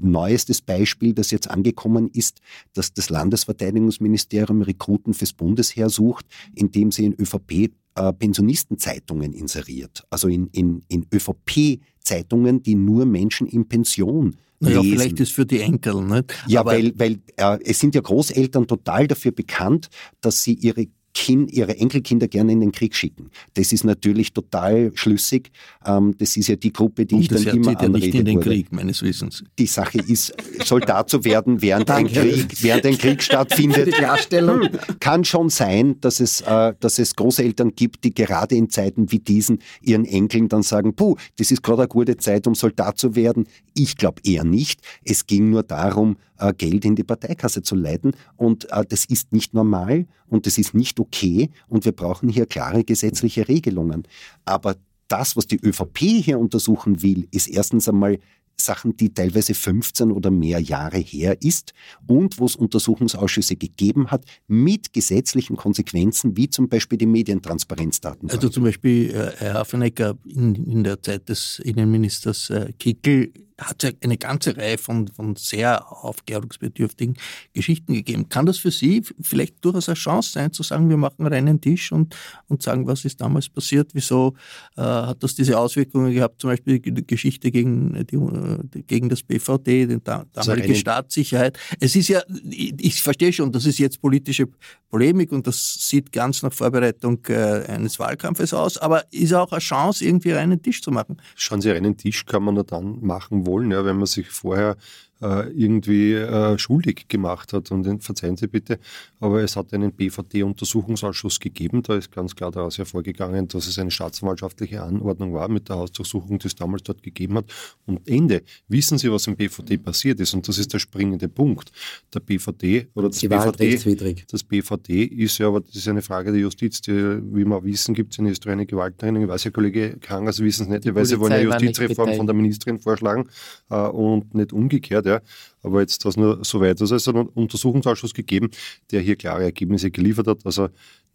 neuestes Beispiel, das jetzt angekommen ist, dass das Landesverteidigungsministerium Rekruten fürs Bundesheer sucht, indem sie in ÖVP äh, Pensionistenzeitungen inseriert. Also in, in, in ÖVP-Zeitungen, die nur Menschen in Pension naja, lesen. vielleicht ist für die Enkel, nicht? Ja, Aber weil, weil äh, es sind ja Großeltern total dafür bekannt, dass sie ihre kind, ihre Enkelkinder gerne in den Krieg schicken. Das ist natürlich total schlüssig. Ähm, das ist ja die Gruppe, die Und ich dann immer ja nicht in den wurde. Krieg, meines Wissens. Die Sache ist, Soldat zu werden, während ein Krieg, während ein Krieg stattfindet. Die Klarstellung. Kann schon sein, dass es, äh, dass es Großeltern gibt, die gerade in Zeiten wie diesen ihren Enkeln dann sagen, puh, das ist gerade eine gute Zeit, um Soldat zu werden. Ich glaube eher nicht. Es ging nur darum, Geld in die Parteikasse zu leiten. Und äh, das ist nicht normal und das ist nicht okay. Und wir brauchen hier klare gesetzliche Regelungen. Aber das, was die ÖVP hier untersuchen will, ist erstens einmal Sachen, die teilweise 15 oder mehr Jahre her ist und wo es Untersuchungsausschüsse gegeben hat mit gesetzlichen Konsequenzen, wie zum Beispiel die Medientransparenzdaten. Also zum Beispiel äh, Herr Hafenecker in, in der Zeit des Innenministers äh, Kickel hat es ja eine ganze Reihe von, von sehr aufklärungsbedürftigen Geschichten gegeben. Kann das für Sie vielleicht durchaus eine Chance sein, zu sagen, wir machen einen Tisch und, und sagen, was ist damals passiert, wieso äh, hat das diese Auswirkungen gehabt, zum Beispiel die Geschichte gegen, die, gegen das BVD, die damalige Staatssicherheit. Es ist ja, ich, verstehe schon, das ist jetzt politische Polemik und das sieht ganz nach Vorbereitung äh, eines Wahlkampfes aus, aber ist auch eine Chance, irgendwie einen Tisch zu machen. Schauen Sie, einen Tisch kann man nur dann machen, wollen, ja, wenn man sich vorher irgendwie äh, schuldig gemacht hat. Und verzeihen Sie bitte, aber es hat einen BVD-Untersuchungsausschuss gegeben. Da ist ganz klar daraus hervorgegangen, dass es eine staatsanwaltschaftliche Anordnung war mit der Hausdurchsuchung, die es damals dort gegeben hat. Und Ende. Wissen Sie, was im BVD passiert ist? Und das ist der springende Punkt. Der BVD oder das BVD, das BVD ist ja, aber das ist eine Frage der Justiz, die, wie wir wissen, gibt es in Österreich eine Gewalttrennung. Ich weiß ja, Kollege Kang, Sie wissen es nicht, weil Sie wollen eine Justizreform von der Ministerin vorschlagen äh, und nicht umgekehrt. Ja. Aber jetzt das nur so weit. Also es hat einen Untersuchungsausschuss gegeben, der hier klare Ergebnisse geliefert hat. Also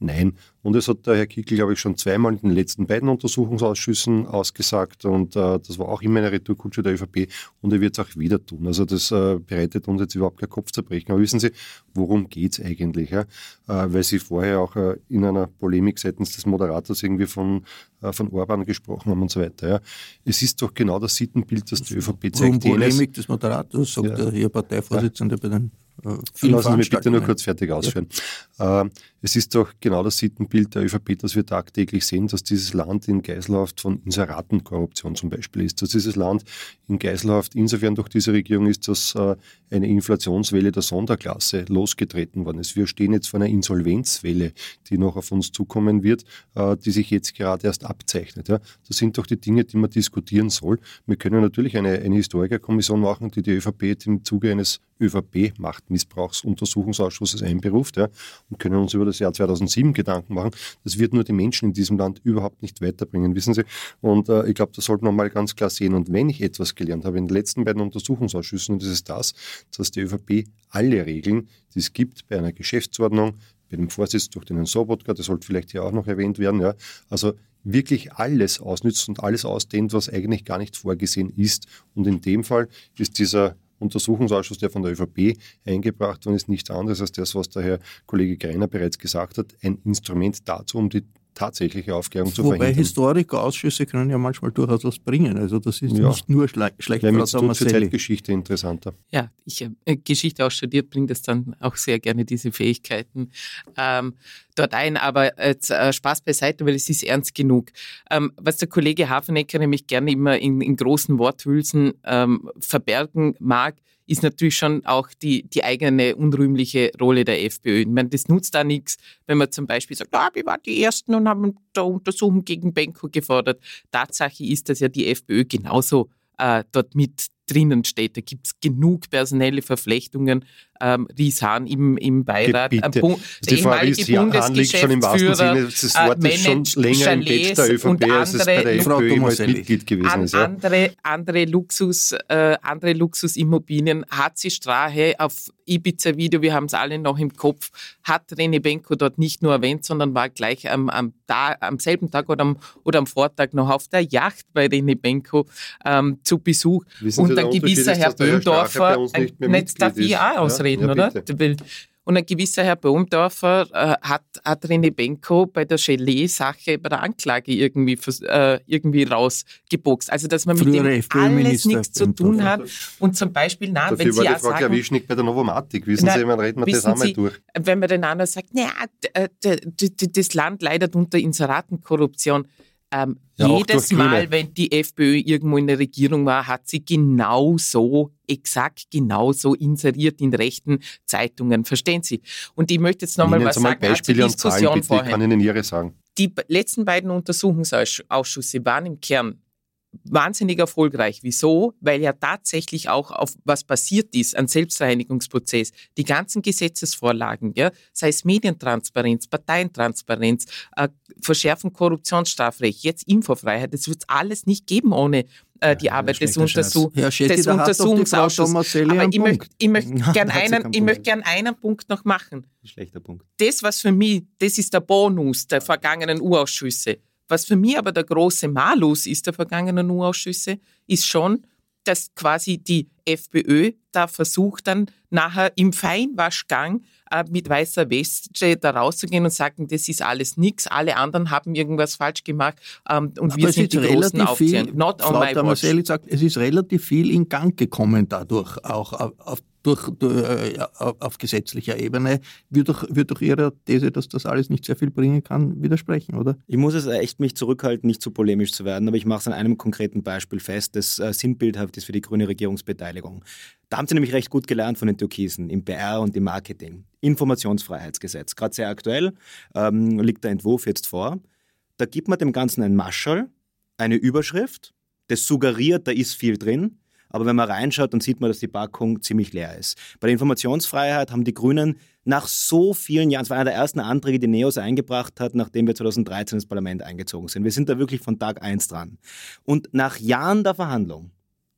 Nein. Und es hat der Herr Kickel, glaube ich, schon zweimal in den letzten beiden Untersuchungsausschüssen ausgesagt und äh, das war auch immer eine Retourkutsche der ÖVP und er wird es auch wieder tun. Also das äh, bereitet uns jetzt überhaupt kein Kopfzerbrechen. Aber wissen Sie, worum geht es eigentlich? Ja? Äh, weil Sie vorher auch äh, in einer Polemik seitens des Moderators irgendwie von, äh, von Orban gesprochen haben und so weiter. Ja? Es ist doch genau das Sittenbild, das die ÖVP zeigt. Warum Polemik des Moderators, sagt ja. der Ihr Parteivorsitzende bei den äh, Lassen Sie mich bitte nur kurz fertig ausführen. Ja. Äh, Es ist doch genau das Sittenbild der ÖVP, das wir tagtäglich sehen, dass dieses Land in Geiselhaft von Inseratenkorruption zum Beispiel ist. Dass dieses Land in Geiselhaft insofern durch diese Regierung ist, dass äh, eine Inflationswelle der Sonderklasse losgetreten worden ist. Wir stehen jetzt vor einer Insolvenzwelle, die noch auf uns zukommen wird, die sich jetzt gerade erst abzeichnet. Das sind doch die Dinge, die man diskutieren soll. Wir können natürlich eine, eine Historikerkommission machen, die die ÖVP im Zuge eines ÖVP-Machtmissbrauchsuntersuchungsausschusses einberuft ja, und können uns über das Jahr 2007 Gedanken machen. Das wird nur die Menschen in diesem Land überhaupt nicht weiterbringen, wissen Sie. Und äh, ich glaube, das sollte man mal ganz klar sehen. Und wenn ich etwas gelernt habe in den letzten beiden Untersuchungsausschüssen, und das ist das, dass die ÖVP alle Regeln, die es gibt bei einer Geschäftsordnung, bei dem Vorsitz durch den Sobotka, das sollte vielleicht hier auch noch erwähnt werden, ja, also wirklich alles ausnützt und alles ausdehnt, was eigentlich gar nicht vorgesehen ist. Und in dem Fall ist dieser Untersuchungsausschuss, der von der ÖVP eingebracht worden ist, nichts anderes als das, was der Herr Kollege Greiner bereits gesagt hat, ein Instrument dazu, um die tatsächliche Aufklärung zu Wobei verhindern. Historikerausschüsse können ja manchmal durchaus was bringen. Also das ist ja. nicht nur schle schlecht für Institut für Zeitgeschichte interessanter. Ja, ich habe äh, Geschichte auch studiert, bringe das dann auch sehr gerne, diese Fähigkeiten ähm, dort ein. Aber jetzt, äh, Spaß beiseite, weil es ist ernst genug. Ähm, was der Kollege Hafenecker nämlich gerne immer in, in großen Worthülsen ähm, verbergen mag, ist natürlich schon auch die, die eigene unrühmliche Rolle der FPÖ. Ich meine, das nutzt da nichts, wenn man zum Beispiel sagt, ah, wir waren die Ersten und haben da Untersuchungen gegen Benko gefordert. Tatsache ist, dass ja die FPÖ genauso äh, dort mit drinnen steht. Da gibt es genug personelle Verflechtungen. Ähm, Ries Hahn im, im Beirat. Bitte. der die Frau Ries Hahn liegt schon im wahrsten Sinne des Wortes äh, schon länger im Bett der ÖVP, als es bei der FPÖ jemals Mitglied gewesen an, ist. Ja. Andere, andere, Luxus, äh, andere Luxusimmobilien hat sie Strahe auf Ibiza-Video, wir haben es alle noch im Kopf, hat René Benko dort nicht nur erwähnt, sondern war gleich am, am, da, am selben Tag oder am, oder am Vortag noch auf der Yacht bei René Benko ähm, zu Besuch. Wissen und ein gewisser Herr Böhmdorfer, jetzt darf ich auch ausreden, ja, oder? Und ein gewisser Herr Böhmdorfer äh, hat, hat René Benko bei der Gelee-Sache, bei der Anklage irgendwie, äh, irgendwie rausgeboxt. Also, dass man Frühere mit dem alles nichts zu tun hat. Und zum Beispiel, na, Dafür wenn Sie war auch die Frau sagen... Bei der Novomatic. Wissen na, Sie, man reden wir das einmal durch. Wenn man den anderen sagt, naja, das Land leidet unter Inseratenkorruption. Ähm, ja, jedes Mal, wenn die FPÖ irgendwo in der Regierung war, hat sie genauso, exakt genauso inseriert in rechten Zeitungen. Verstehen Sie? Und ich möchte jetzt nochmal was sagen Beispiele zur Diskussion Zahlen, bitte. vorhin. Ich kann Ihnen Ihre sagen. Die letzten beiden Untersuchungsausschüsse waren im Kern wahnsinnig erfolgreich. Wieso? Weil ja tatsächlich auch auf was passiert ist, ein Selbstreinigungsprozess. Die ganzen Gesetzesvorlagen, ja, sei es Medientransparenz, Parteientransparenz, äh, Verschärfen Korruptionsstrafrecht, jetzt Infofreiheit, das wird es alles nicht geben ohne äh, die ja, Arbeit des, Untersuch ja, des Untersuchungsausschusses. Aber ich möchte, ich möchte *laughs* gerne einen, möcht gern einen Punkt noch machen. Schlechter Punkt. Das, was für mich, das ist der Bonus der vergangenen U-Ausschüsse. Was für mich aber der große Malus ist der vergangenen U-Ausschüsse, ist schon, dass quasi die FPÖ da versucht dann nachher im Feinwaschgang äh, mit weißer Weste da rauszugehen und sagen, das ist alles nichts, alle anderen haben irgendwas falsch gemacht ähm, und Aber wir sind die großen Aufzählen. Not on my watch. sagt, es ist relativ viel in Gang gekommen dadurch, auch auf durch, durch, äh, auf gesetzlicher Ebene, wird doch, wird doch Ihrer These, dass das alles nicht sehr viel bringen kann, widersprechen, oder? Ich muss es echt mich zurückhalten, nicht zu polemisch zu werden, aber ich mache es an einem konkreten Beispiel fest, das äh, sinnbildhaft ist für die grüne Regierungsbeteiligung. Da haben sie nämlich recht gut gelernt von den Türkisen im PR und im Marketing. Informationsfreiheitsgesetz, gerade sehr aktuell, ähm, liegt der Entwurf jetzt vor. Da gibt man dem Ganzen ein Maschall, eine Überschrift, das suggeriert, da ist viel drin. Aber wenn man reinschaut, dann sieht man, dass die Packung ziemlich leer ist. Bei der Informationsfreiheit haben die Grünen nach so vielen Jahren, es war einer der ersten Anträge, die NEOS eingebracht hat, nachdem wir 2013 ins Parlament eingezogen sind. Wir sind da wirklich von Tag 1 dran. Und nach Jahren der Verhandlung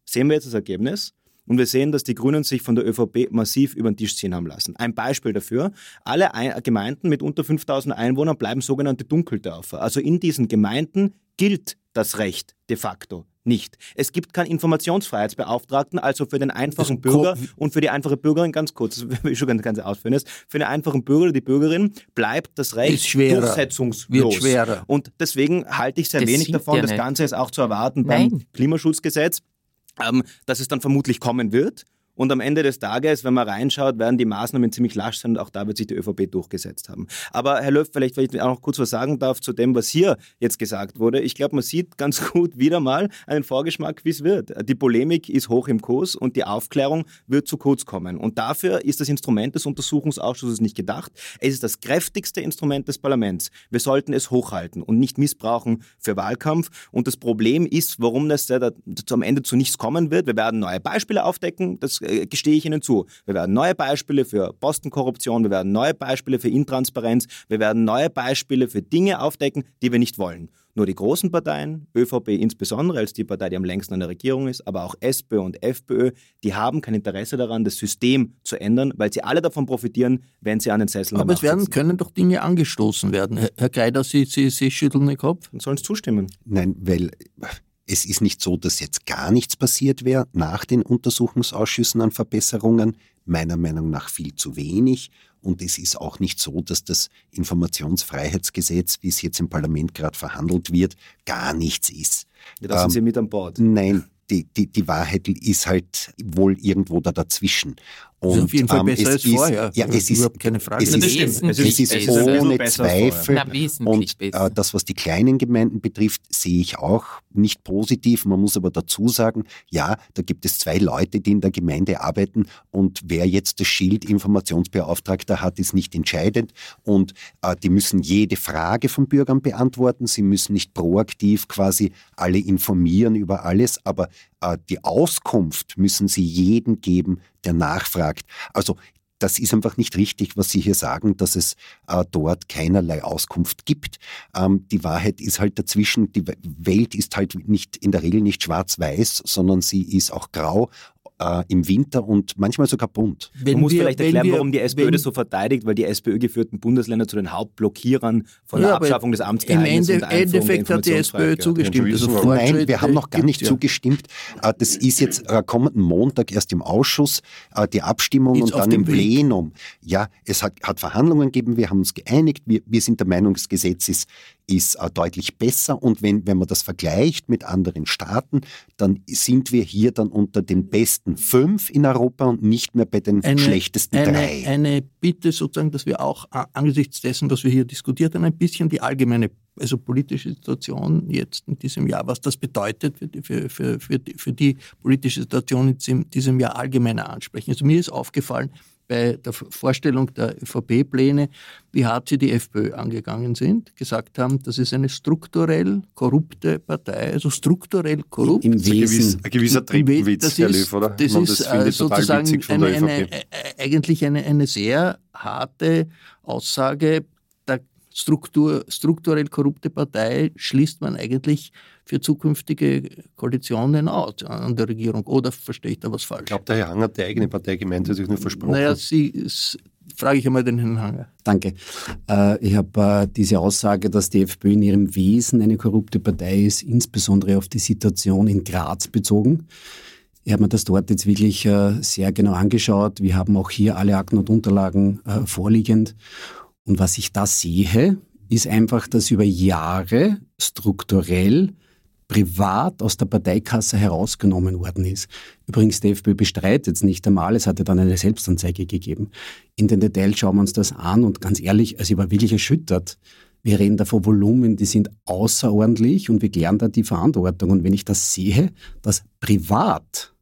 sehen wir jetzt das Ergebnis. Und wir sehen, dass die Grünen sich von der ÖVP massiv über den Tisch ziehen haben lassen. Ein Beispiel dafür, alle Gemeinden mit unter 5000 Einwohnern bleiben sogenannte Dunkeldörfer. Also in diesen Gemeinden gilt das Recht de facto nicht. Es gibt keinen Informationsfreiheitsbeauftragten, also für den einfachen Bürger und für die einfache Bürgerin, ganz kurz, das *laughs* will ich schon ganz, ganz ausführen ist, für den einfachen Bürger oder die Bürgerin bleibt das Recht schwerer, durchsetzungslos. Wird schwerer. Und deswegen halte ich sehr das wenig davon, das Ganze ist auch zu erwarten Nein. beim Klimaschutzgesetz, ähm, dass es dann vermutlich kommen wird Und am Ende des Tages, wenn man reinschaut, werden die Maßnahmen ziemlich lasch sein und auch da wird sich die ÖVP durchgesetzt haben. Aber Herr Löw, vielleicht, wenn ich auch noch kurz was sagen darf zu dem, was hier jetzt gesagt wurde. Ich glaube, man sieht ganz *laughs* gut wieder mal einen Vorgeschmack, wie es wird. Die Polemik ist hoch im Kurs und die Aufklärung wird zu kurz kommen. Und dafür ist das Instrument des Untersuchungsausschusses nicht gedacht. Es ist das kräftigste Instrument des Parlaments. Wir sollten es hochhalten und nicht missbrauchen für Wahlkampf. Und das Problem ist, warum das am Ende zu nichts kommen wird. Wir werden neue Beispiele aufdecken. Das gestehe ich Ihnen zu. Wir werden neue Beispiele für Postenkorruption, wir werden neue Beispiele für Intransparenz, wir werden neue Beispiele für Dinge aufdecken, die wir nicht wollen. Nur die großen Parteien, ÖVP insbesondere als die Partei, die am längsten an der Regierung ist, aber auch SPÖ und FPÖ, die haben kein Interesse daran, das System zu ändern, weil sie alle davon profitieren, wenn sie an den Sesseln Aber es werden, können doch Dinge angestoßen werden. Herr Greider, Sie, Sie, Sie schütteln den Kopf? Dann sollen Sie zustimmen. Nein, weil es ist nicht so, dass jetzt gar nichts passiert wäre nach den Untersuchungsausschüssen an Verbesserungen. Meiner Meinung nach viel zu wenig. Und es ist auch nicht so, dass das Informationsfreiheitsgesetz, wie es jetzt im Parlament gerade verhandelt wird, gar nichts ist. Ja, da sind ähm, Sie mit an Bord. Nein, die, die, die Wahrheit ist halt wohl irgendwo da dazwischen. Und, ist auf jeden Fall ähm, besser als vorher. Ja, es ist, überhaupt keine Frage. Es ist, es ist, es ist ohne Zweifel. Und äh, das, was die kleinen Gemeinden betrifft, sehe ich auch nicht positiv. Man muss aber dazu sagen, ja, da gibt es zwei Leute, die in der Gemeinde arbeiten und wer jetzt das Schild Informationsbeauftragter hat, ist nicht entscheidend und äh, die müssen jede Frage von Bürgern beantworten. Sie müssen nicht proaktiv quasi alle informieren über alles, aber die Auskunft müssen sie jedem geben, der nachfragt. Also das ist einfach nicht richtig, was Sie hier sagen, dass es äh, dort keinerlei Auskunft gibt. Ähm, die Wahrheit ist halt dazwischen. Die Welt ist halt nicht in der Regel nicht schwarz-weiß, sondern sie ist auch grau äh, im Winter und manchmal sogar bunt. Wenn Man muss wir, vielleicht erklären, wir, warum die SPÖ das so verteidigt, weil die SPÖ-geführten Bundesländer zu den Hauptblockierern von ja, der Abschaffung des Amtsgeheimnisses Im Ende, Endeffekt hat die SPÖ zugestimmt. Also Nein, wir haben noch gar nicht ja. zugestimmt. Äh, das ist jetzt äh, kommenden Montag erst im Ausschuss äh, die Abstimmung ist und dann im Plenum. Ja, es hat, hat, Verhandlungen gegeben, wir haben uns geeinigt, wir, wir sind der Meinung, das Gesetz ist, ist deutlich besser und wenn, wenn man das vergleicht mit anderen Staaten, dann sind wir hier dann unter den besten fünf in Europa und nicht mehr bei den eine, schlechtesten eine, drei. Eine Bitte sozusagen, dass wir auch angesichts dessen, was wir hier diskutiert haben, ein bisschen die allgemeine also politische Situation jetzt in diesem Jahr, was das bedeutet für die, für, für, für die, für die politische Situation in diesem Jahr allgemeiner ansprechen. Also mir ist aufgefallen, bei der Vorstellung der ÖVP-Pläne, wie hart sie die FPÖ angegangen sind, gesagt haben, das ist eine strukturell korrupte Partei, also strukturell korrupt. Im Wesen. Ein gewisser Treppenwitz, Herr Löw, oder? Das ist, das äh, sozusagen eine, eine, eigentlich eine, eine sehr harte Aussage. Der Struktur, strukturell korrupte Partei schließt man eigentlich für zukünftige Koalitionen aus an der Regierung. Oder verstehe ich da was falsch? Ich glaube, der Herr Hanger hat die eigene Partei gemeint, hat sich nur versprochen. Naja, Sie, frage ich einmal den Herrn Hanger. Danke. Äh, ich habe äh, diese Aussage, dass die FPÖ in ihrem Wesen eine korrupte Partei ist, insbesondere auf die Situation in Graz bezogen. Ich habe mir das dort jetzt wirklich äh, sehr genau angeschaut. Wir haben auch hier alle Akten und Unterlagen vorliegend. Und was ich da sehe, ist einfach, dass über Jahre strukturell privat aus der Parteikasse herausgenommen worden ist. Übrigens, die FPÖ bestreitet es nicht einmal, es hatte dann eine Selbstanzeige gegeben. In den Details schauen wir uns das an und ganz ehrlich, also ich war wirklich erschüttert. Wir reden da von Volumen, die sind außerordentlich und wir klären da die Verantwortung. Und wenn ich das sehe, dass privat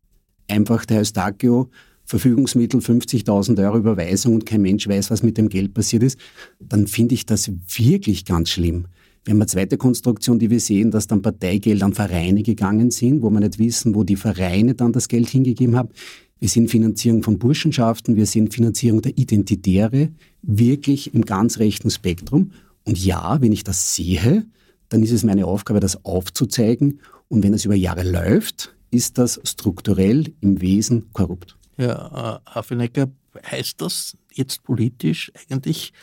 einfach der Eustachio Verfügungsmittel 50.000 Euro Überweisung und kein Mensch weiß, was mit dem Geld passiert ist, dann finde ich das wirklich ganz schlimm. Wir haben eine zweite Konstruktion, die wir sehen, dass dann Parteigeld an Vereine gegangen sind, wo wir nicht wissen, wo die Vereine dann das Geld hingegeben haben. Wir sehen Finanzierung von Burschenschaften, wir sehen Finanzierung der Identitäre, wirklich im ganz rechten Spektrum. Und ja, wenn ich das sehe, dann ist es meine Aufgabe, das aufzuzeigen. Und wenn es über Jahre läuft, ist das strukturell im Wesen korrupt. Äh, Hafenecker, heißt das jetzt politisch eigentlich,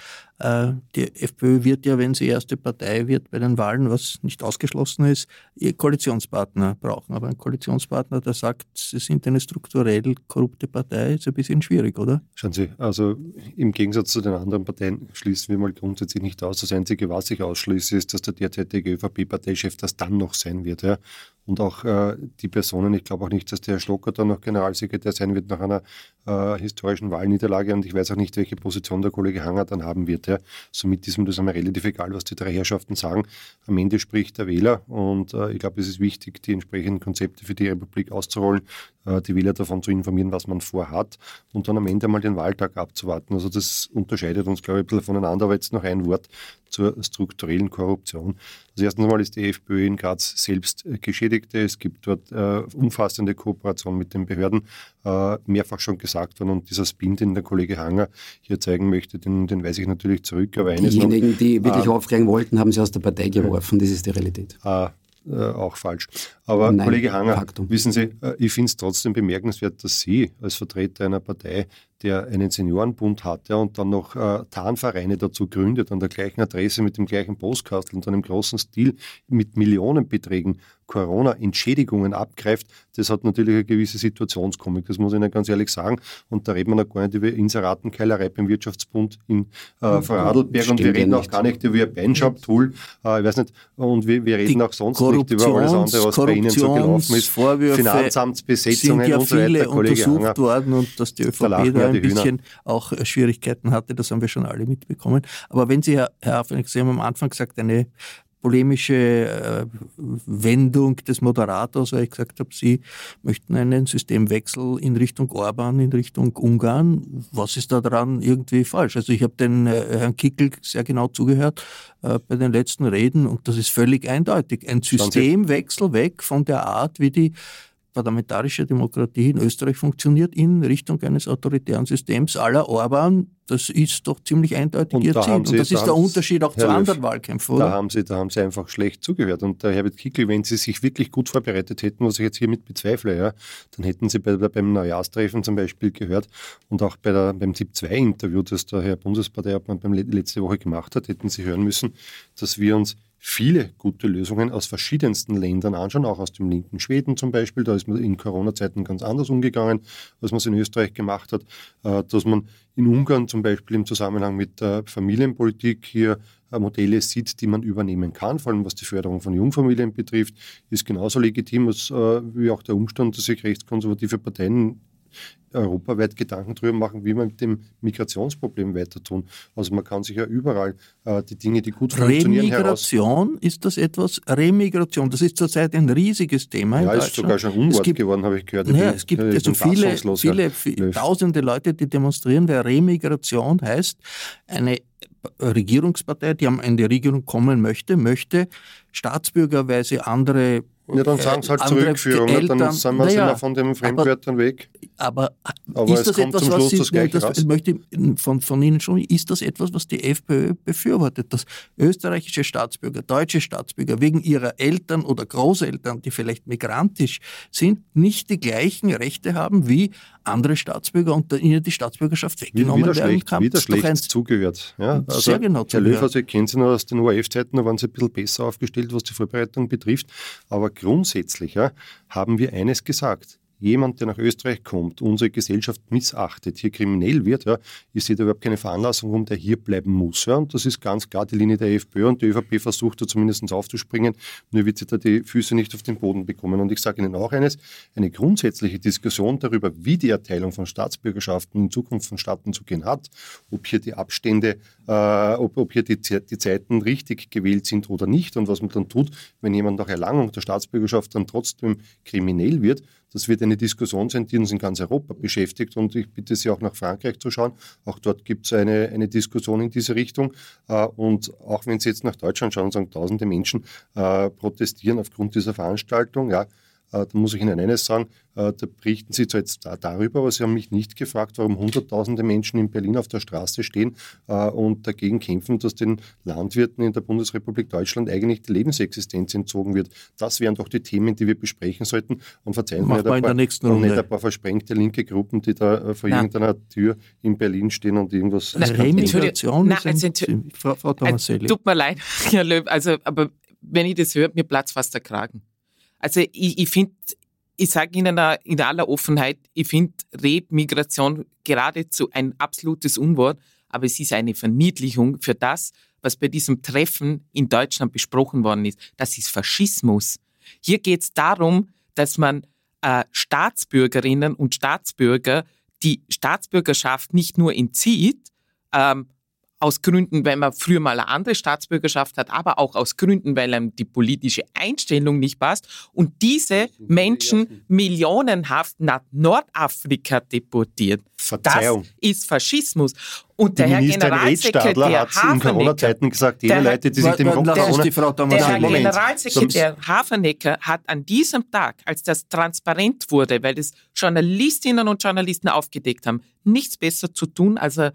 die FPÖ wird ja, wenn sie erste Partei wird bei den Wahlen, was nicht ausgeschlossen ist, ihr Koalitionspartner brauchen. Aber ein Koalitionspartner, der sagt, sie sind eine strukturell korrupte Partei, ist ein bisschen schwierig, oder? Schauen Sie, also im Gegensatz zu den anderen Parteien schließen wir mal grundsätzlich nicht aus. Das Einzige, was ich ausschließe, ist, dass der derzeitige ÖVP-Parteichef das dann noch sein wird. Ja. Und auch äh, die Personen, ich glaube auch nicht, dass der Herr Stocker dann noch Generalsekretär sein wird nach einer äh, historischen Wahlniederlage und ich weiß auch nicht, welche Position der Kollege Hanger dann haben wird. Ja. Somit ist mir das einmal relativ egal, was die drei Herrschaften sagen. Am Ende spricht der Wähler und äh, ich glaube, es ist wichtig, die entsprechenden Konzepte für die Republik auszurollen, äh, die Wähler davon zu informieren, was man vorhat und dann am Ende mal den Wahltag abzuwarten. Also das unterscheidet uns, glaube ich, ein bisschen voneinander, aber jetzt noch ein Wort zur strukturellen Korruption. Also erstens einmal ist die FPÖ in Graz selbst äh, Geschädigte. Es gibt dort äh, umfassende Kooperation mit den Behörden, äh, mehrfach schon gesagt worden. Und dieser Spin, den der Kollege Hanger hier zeigen möchte, den, den weise ich natürlich zurück. Aber Diejenigen, noch, die wirklich äh, aufklären wollten, haben sie aus der Partei geworfen. Das ist die Realität. Äh, äh, auch falsch. Aber Nein, Kollege Hanger, Faktum. wissen Sie, äh, ich finde es trotzdem bemerkenswert, dass Sie als Vertreter einer Partei, der einen Seniorenbund hat ja, und dann noch äh, Tarnvereine dazu gründet, an der gleichen Adresse mit dem gleichen Postkastel und einem großen Stil mit Millionenbeträgen Corona-Entschädigungen abgreift, das hat natürlich eine gewisse Situationskomik, das muss ich Ihnen ganz ehrlich sagen. Und da reden wir noch gar nicht über Inseratenkeilerei beim Wirtschaftsbund in äh, Vorarlberg und wir reden auch gar nicht über ein Beinshop-Tool, äh, ich weiß nicht, und wir, wir reden Die auch sonst nicht über alles andere, was bei Ihnen so gelaufen ist. Vorwürfe Finanzamtsbesetzungen ja und so weiter. Kollege Hanger, worden und dass die ÖVP da, da ein bisschen Hühner. auch Schwierigkeiten hatte, das haben wir schon alle mitbekommen. Aber wenn Sie, Herr Haffenig, Sie haben am Anfang gesagt, eine polemische äh, Wendung des Moderators, weil ich gesagt habe, Sie möchten einen Systemwechsel in Richtung Orban, in Richtung Ungarn. Was ist da dran irgendwie falsch? Also ich habe den äh, Herrn Kickel sehr genau zugehört äh, bei den letzten Reden und das ist völlig eindeutig. Ein Systemwechsel weg von der Art, wie die parlamentarische Demokratie in Österreich funktioniert in Richtung eines autoritären Systems aller Orban. Das ist doch ziemlich eindeutig und ihr Ziel. und das ist der Unterschied auch Herr zu anderen Wahlkämpfen, oder? Da haben, Sie, da haben Sie einfach schlecht zugehört. Und der Herbert Kickl, wenn Sie sich wirklich gut vorbereitet hätten, was ich jetzt hiermit bezweifle, ja, dann hätten Sie bei, beim Neujahrstreffen zum Beispiel gehört und auch bei der, beim ZIP-2-Interview, das der Herr Bundesparteiobmann beim letzte Woche gemacht hat, hätten Sie hören müssen, dass wir uns viele gute Lösungen aus verschiedensten Ländern anschauen, auch aus dem linken Schweden zum Beispiel. Da ist man in Corona-Zeiten ganz anders umgegangen, als man es in Österreich gemacht hat. Äh, dass man in Ungarn zum Beispiel im Zusammenhang mit Familienpolitik hier äh, Modelle sieht, die man übernehmen kann, vor allem was die Förderung von Jungfamilien betrifft, ist genauso legitim äh, wie auch der Umstand, dass sich rechtskonservative Parteien europaweit Gedanken darüber machen, wie wir mit dem Migrationsproblem weiter tun. Also man kann sich ja überall äh, die Dinge, die gut funktionieren, Remigration, ist das etwas? Remigration, das ist zurzeit ein riesiges Thema ja, ist sogar schon Unwort gibt, geworden, habe ich gehört. Ich ja, bin, es gibt also viele, viele, viele tausende Leute, die demonstrieren, weil Remigration heißt, eine Regierungspartei, die am Ende der Regierung kommen möchte, möchte staatsbürgerweise andere ja, dann sagen sie halt Zurückführung, Eltern, dann sind wir, naja, von den Fremdwörtern weg. Aber, aber ist das etwas, was Sie, das, das möchte von, von Ihnen schon, ist das etwas, was die FPÖ befürwortet, dass österreichische Staatsbürger, deutsche Staatsbürger wegen ihrer Eltern oder Großeltern, die vielleicht migrantisch sind, nicht die gleichen Rechte haben wie andere Staatsbürger und ihnen die Staatsbürgerschaft weggenommen wieder werden schlecht, kann? Wieder schlecht ein, zugehört. Ja, also sehr genau Herr Löw, also ich kenne Sie noch aus den ORF-Zeiten, da waren Sie ein bisschen besser aufgestellt, was die Vorbereitung betrifft. Aber grundsätzlich ja, haben wir eines gesagt jemand, der nach Österreich kommt, unsere Gesellschaft missachtet, hier kriminell wird, ja, ich sehe da überhaupt keine Veranlassung, warum der hier bleiben muss. Ja, und das ist ganz klar die Linie der FPÖ und die ÖVP versucht da zumindest aufzuspringen, nur wird sie da die Füße nicht auf den Boden bekommen. Und ich sage Ihnen auch eines, eine grundsätzliche Diskussion darüber, wie die Erteilung von Staatsbürgerschaften in Zukunft vonstatten zu gehen hat, ob hier die Abstände, äh, ob, ob hier die, die Zeiten richtig gewählt sind oder nicht und was man dann tut, wenn jemand nach Erlangung der Staatsbürgerschaft dann trotzdem kriminell wird, das wird eine Diskussion sein, die uns in ganz Europa beschäftigt und ich bitte Sie auch nach Frankreich zu schauen. Auch dort gibt es eine, eine Diskussion in diese Richtung. Äh, und auch wenn Sie jetzt nach Deutschland schauen und sagen, tausende Menschen äh, protestieren aufgrund dieser Veranstaltung, ja, da muss ich Ihnen eines sagen, äh, da berichten Sie zwar jetzt darüber, aber Sie haben mich nicht gefragt, warum Hunderttausende Menschen in Berlin auf der Straße stehen äh, und dagegen kämpfen, dass den Landwirten in der Bundesrepublik Deutschland eigentlich die Lebensexistenz entzogen wird. Das wären doch die Themen, die wir besprechen sollten. Und verzeihen Sie mir ein paar, nicht ein paar versprengte linke Gruppen, die da vor Nein. irgendeiner Tür in Berlin stehen und irgendwas... Remigration ist ein, also, Frau, Frau Tomaselli. Tut mir leid, *laughs* Herr Löw, also, aber wenn ich das höre, mir platzt fast der Kragen. Also ich, ich finde, ich sage Ihnen in aller Offenheit, ich finde Remigration geradezu ein absolutes Unwort, aber es ist eine Verniedlichung für das, was bei diesem Treffen in Deutschland besprochen worden ist. Das ist Faschismus. Hier geht es darum, dass man äh, Staatsbürgerinnen und Staatsbürger die Staatsbürgerschaft nicht nur entzieht, ähm, aus Gründen, weil man früher mal eine andere Staatsbürgerschaft hat, aber auch aus Gründen, weil einem die politische Einstellung nicht passt. Und diese Menschen millionenhaft nach Nordafrika deportiert. Verzeihung. Das ist Faschismus. Und der Die Herr Generalsekretär Edstadler hat in Corona-Zeiten gesagt, jene der- Leute, die sich dem Corona... die Frau Thomas der Herr. Moment. Generalsekretär Hafernecker hat an diesem Tag, als das transparent wurde, weil das Journalistinnen und Journalisten aufgedeckt haben, nichts besser zu tun, als eine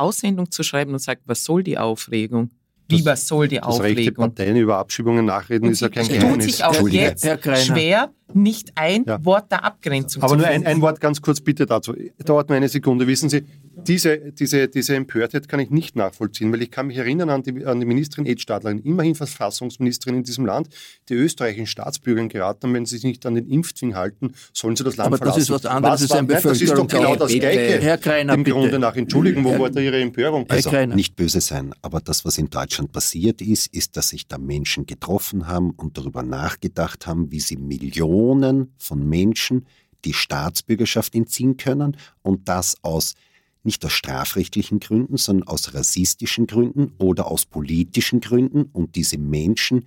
Aussendung zu schreiben und sagt, was soll die Aufregung? Wie, was soll die Das rechte Aufregung? Parteien über Abschiebungen nachreden, Und ist ja kein Geheimnis. sich auch jetzt schwer, nicht ein Ja. Wort der Abgrenzung Aber zu nur ein, ein Wort ganz kurz bitte dazu. Dauert nur eine Sekunde. Wissen Sie, diese, diese, diese Empörtheit kann ich nicht nachvollziehen, weil ich kann mich erinnern an die, an die Ministerin Edstadlerin, immerhin Verfassungsministerin in diesem Land, die österreichischen Staatsbürgern geraten haben, wenn sie sich nicht an den Impfzwing halten, sollen sie das Land Aber das verlassen. ist was anderes, das ist ein nein, Das ist doch genau das Bitte, Gleiche. Herr Greiner, Im bitte. Grunde nach. Entschuldigen, wo Herr- war da Ihre Empörung? Herr Also nicht böse sein, aber das, was in Deutschland passiert ist, ist, dass sich da Menschen getroffen haben und darüber nachgedacht haben, wie sie Millionen von Menschen die Staatsbürgerschaft entziehen können und das aus nicht aus strafrechtlichen Gründen, sondern aus rassistischen Gründen oder aus politischen Gründen und diese Menschen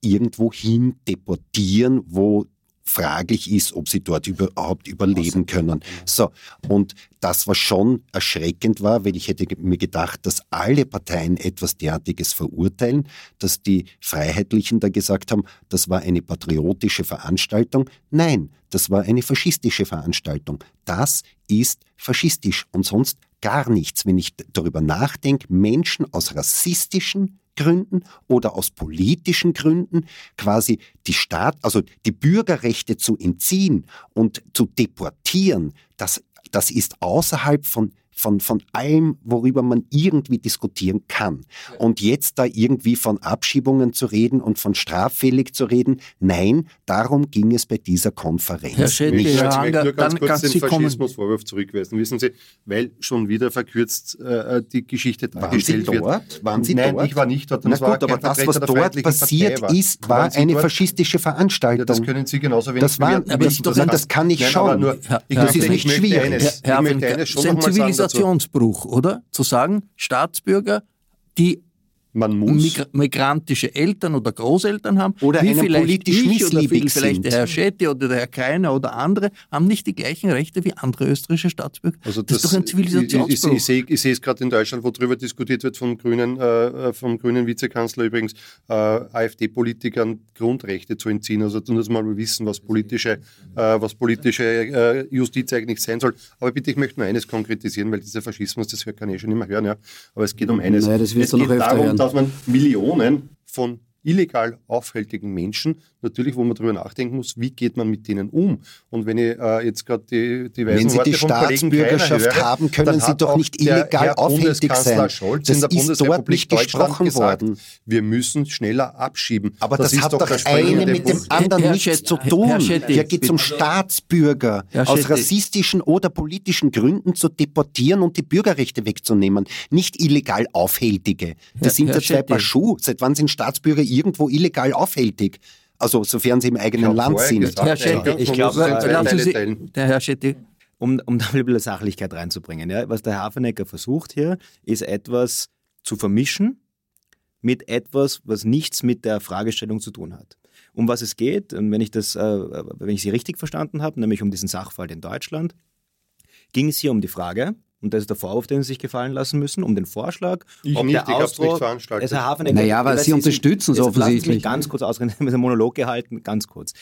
irgendwo hin deportieren, wo fraglich ist, ob sie dort überhaupt überleben können. So, und das, was schon erschreckend war, weil ich hätte mir gedacht, dass alle Parteien etwas derartiges verurteilen, dass die Freiheitlichen da gesagt haben, das war eine patriotische Veranstaltung. Nein, das war eine faschistische Veranstaltung. Das ist faschistisch und sonst gar nichts. Wenn ich darüber nachdenke, Menschen aus rassistischen Gründen oder aus politischen Gründen quasi die Staat, also die Bürgerrechte zu entziehen und zu deportieren, das, das ist außerhalb von von, von allem, worüber man irgendwie diskutieren kann. Und jetzt da irgendwie von Abschiebungen zu reden und von straffällig zu reden, nein, darum ging es bei dieser Konferenz. Herr Schädel, Ich möchte Hanger, nur ganz dann kurz den Sie kommen. Faschismusvorwurf zurückweisen. Wissen Sie, weil schon wieder verkürzt äh, die Geschichte Waren Sie dargestellt wird. dort? Waren Sie Nein, dort? ich war nicht dort. Na gut, aber das, was dort passiert ist, war eine dort? faschistische Veranstaltung. Ja, das können Sie genauso wenig Das war- doch- nein, das kann ich Nein, schon. Nur, ich das ist nicht schwierig. Eines, Herr, ich möchte eines schon das ist ein noch mal sagen dazu. Zivilisationsbruch, oder? Zu sagen, Staatsbürger, die Man muss migra migrantische Eltern oder Großeltern haben, Oder wie vielleicht politisch ich oder vielleicht sind. der Herr Schetti oder der Herr Kreiner oder andere, haben nicht die gleichen Rechte wie andere österreichische Staatsbürger. Also das, ist doch ein Ich, ich, ich, sehe, ich sehe es gerade in Deutschland, wo darüber diskutiert wird vom grünen, äh, vom grünen Vizekanzler übrigens, äh, AfD-Politikern Grundrechte zu entziehen. Also dass wir mal wissen, was politische, äh, was politische äh, Justiz eigentlich sein soll. Aber bitte, ich möchte nur eines konkretisieren, weil dieser Faschismus, das kann ich schon immer hören, ja. Aber es geht um eines. Naja, das wirst es du noch öfter darum, hören. Dass man Millionen von illegal aufhältigen Menschen, natürlich, wo man darüber nachdenken muss, wie geht man mit denen um? Und wenn ich äh, jetzt gerade die, die weisen Wenn Sie Worte die Staatsbürgerschaft höre, haben, können Sie doch nicht illegal Herr aufhältig sein. Scholz Das in der ist dort nicht gesprochen gesagt, worden. wir müssen schneller abschieben. Aber das, ist hat doch der eine mit dem anderen Herr nichts Schett- zu tun. Hier geht es um. Staatsbürger Herr aus rassistischen oder politischen Gründen zu deportieren und die Bürgerrechte wegzunehmen. Nicht illegal Aufhältige. Das Herr- sind ja zwei. Paar Schuhe. Seit wann sind Staatsbürger irgendwo illegal aufhältig? Also sofern sie im eigenen Land sind. gesagt, Herr Schetti, ja, ich glaube, äh, teilen. der Herr Schetti, um, um da ein bisschen Sachlichkeit reinzubringen. Ja? Was der Hafenecker versucht hier, ist etwas zu vermischen mit etwas, was nichts mit der Fragestellung zu tun hat. Um was es geht, und wenn ich, das, äh, wenn ich Sie richtig verstanden habe, nämlich um diesen Sachverhalt in Deutschland, ging es hier um die Frage, und das ist der Vorwurf, den Sie sich gefallen lassen müssen, um den Vorschlag, Ich ob nicht, der ich hab's Ausdruck, nicht Hafenecker, Naja, aber Sie unterstützen es Sie mich offensichtlich. ganz kurz ausreden, mit einem Monolog gehalten, ganz kurz.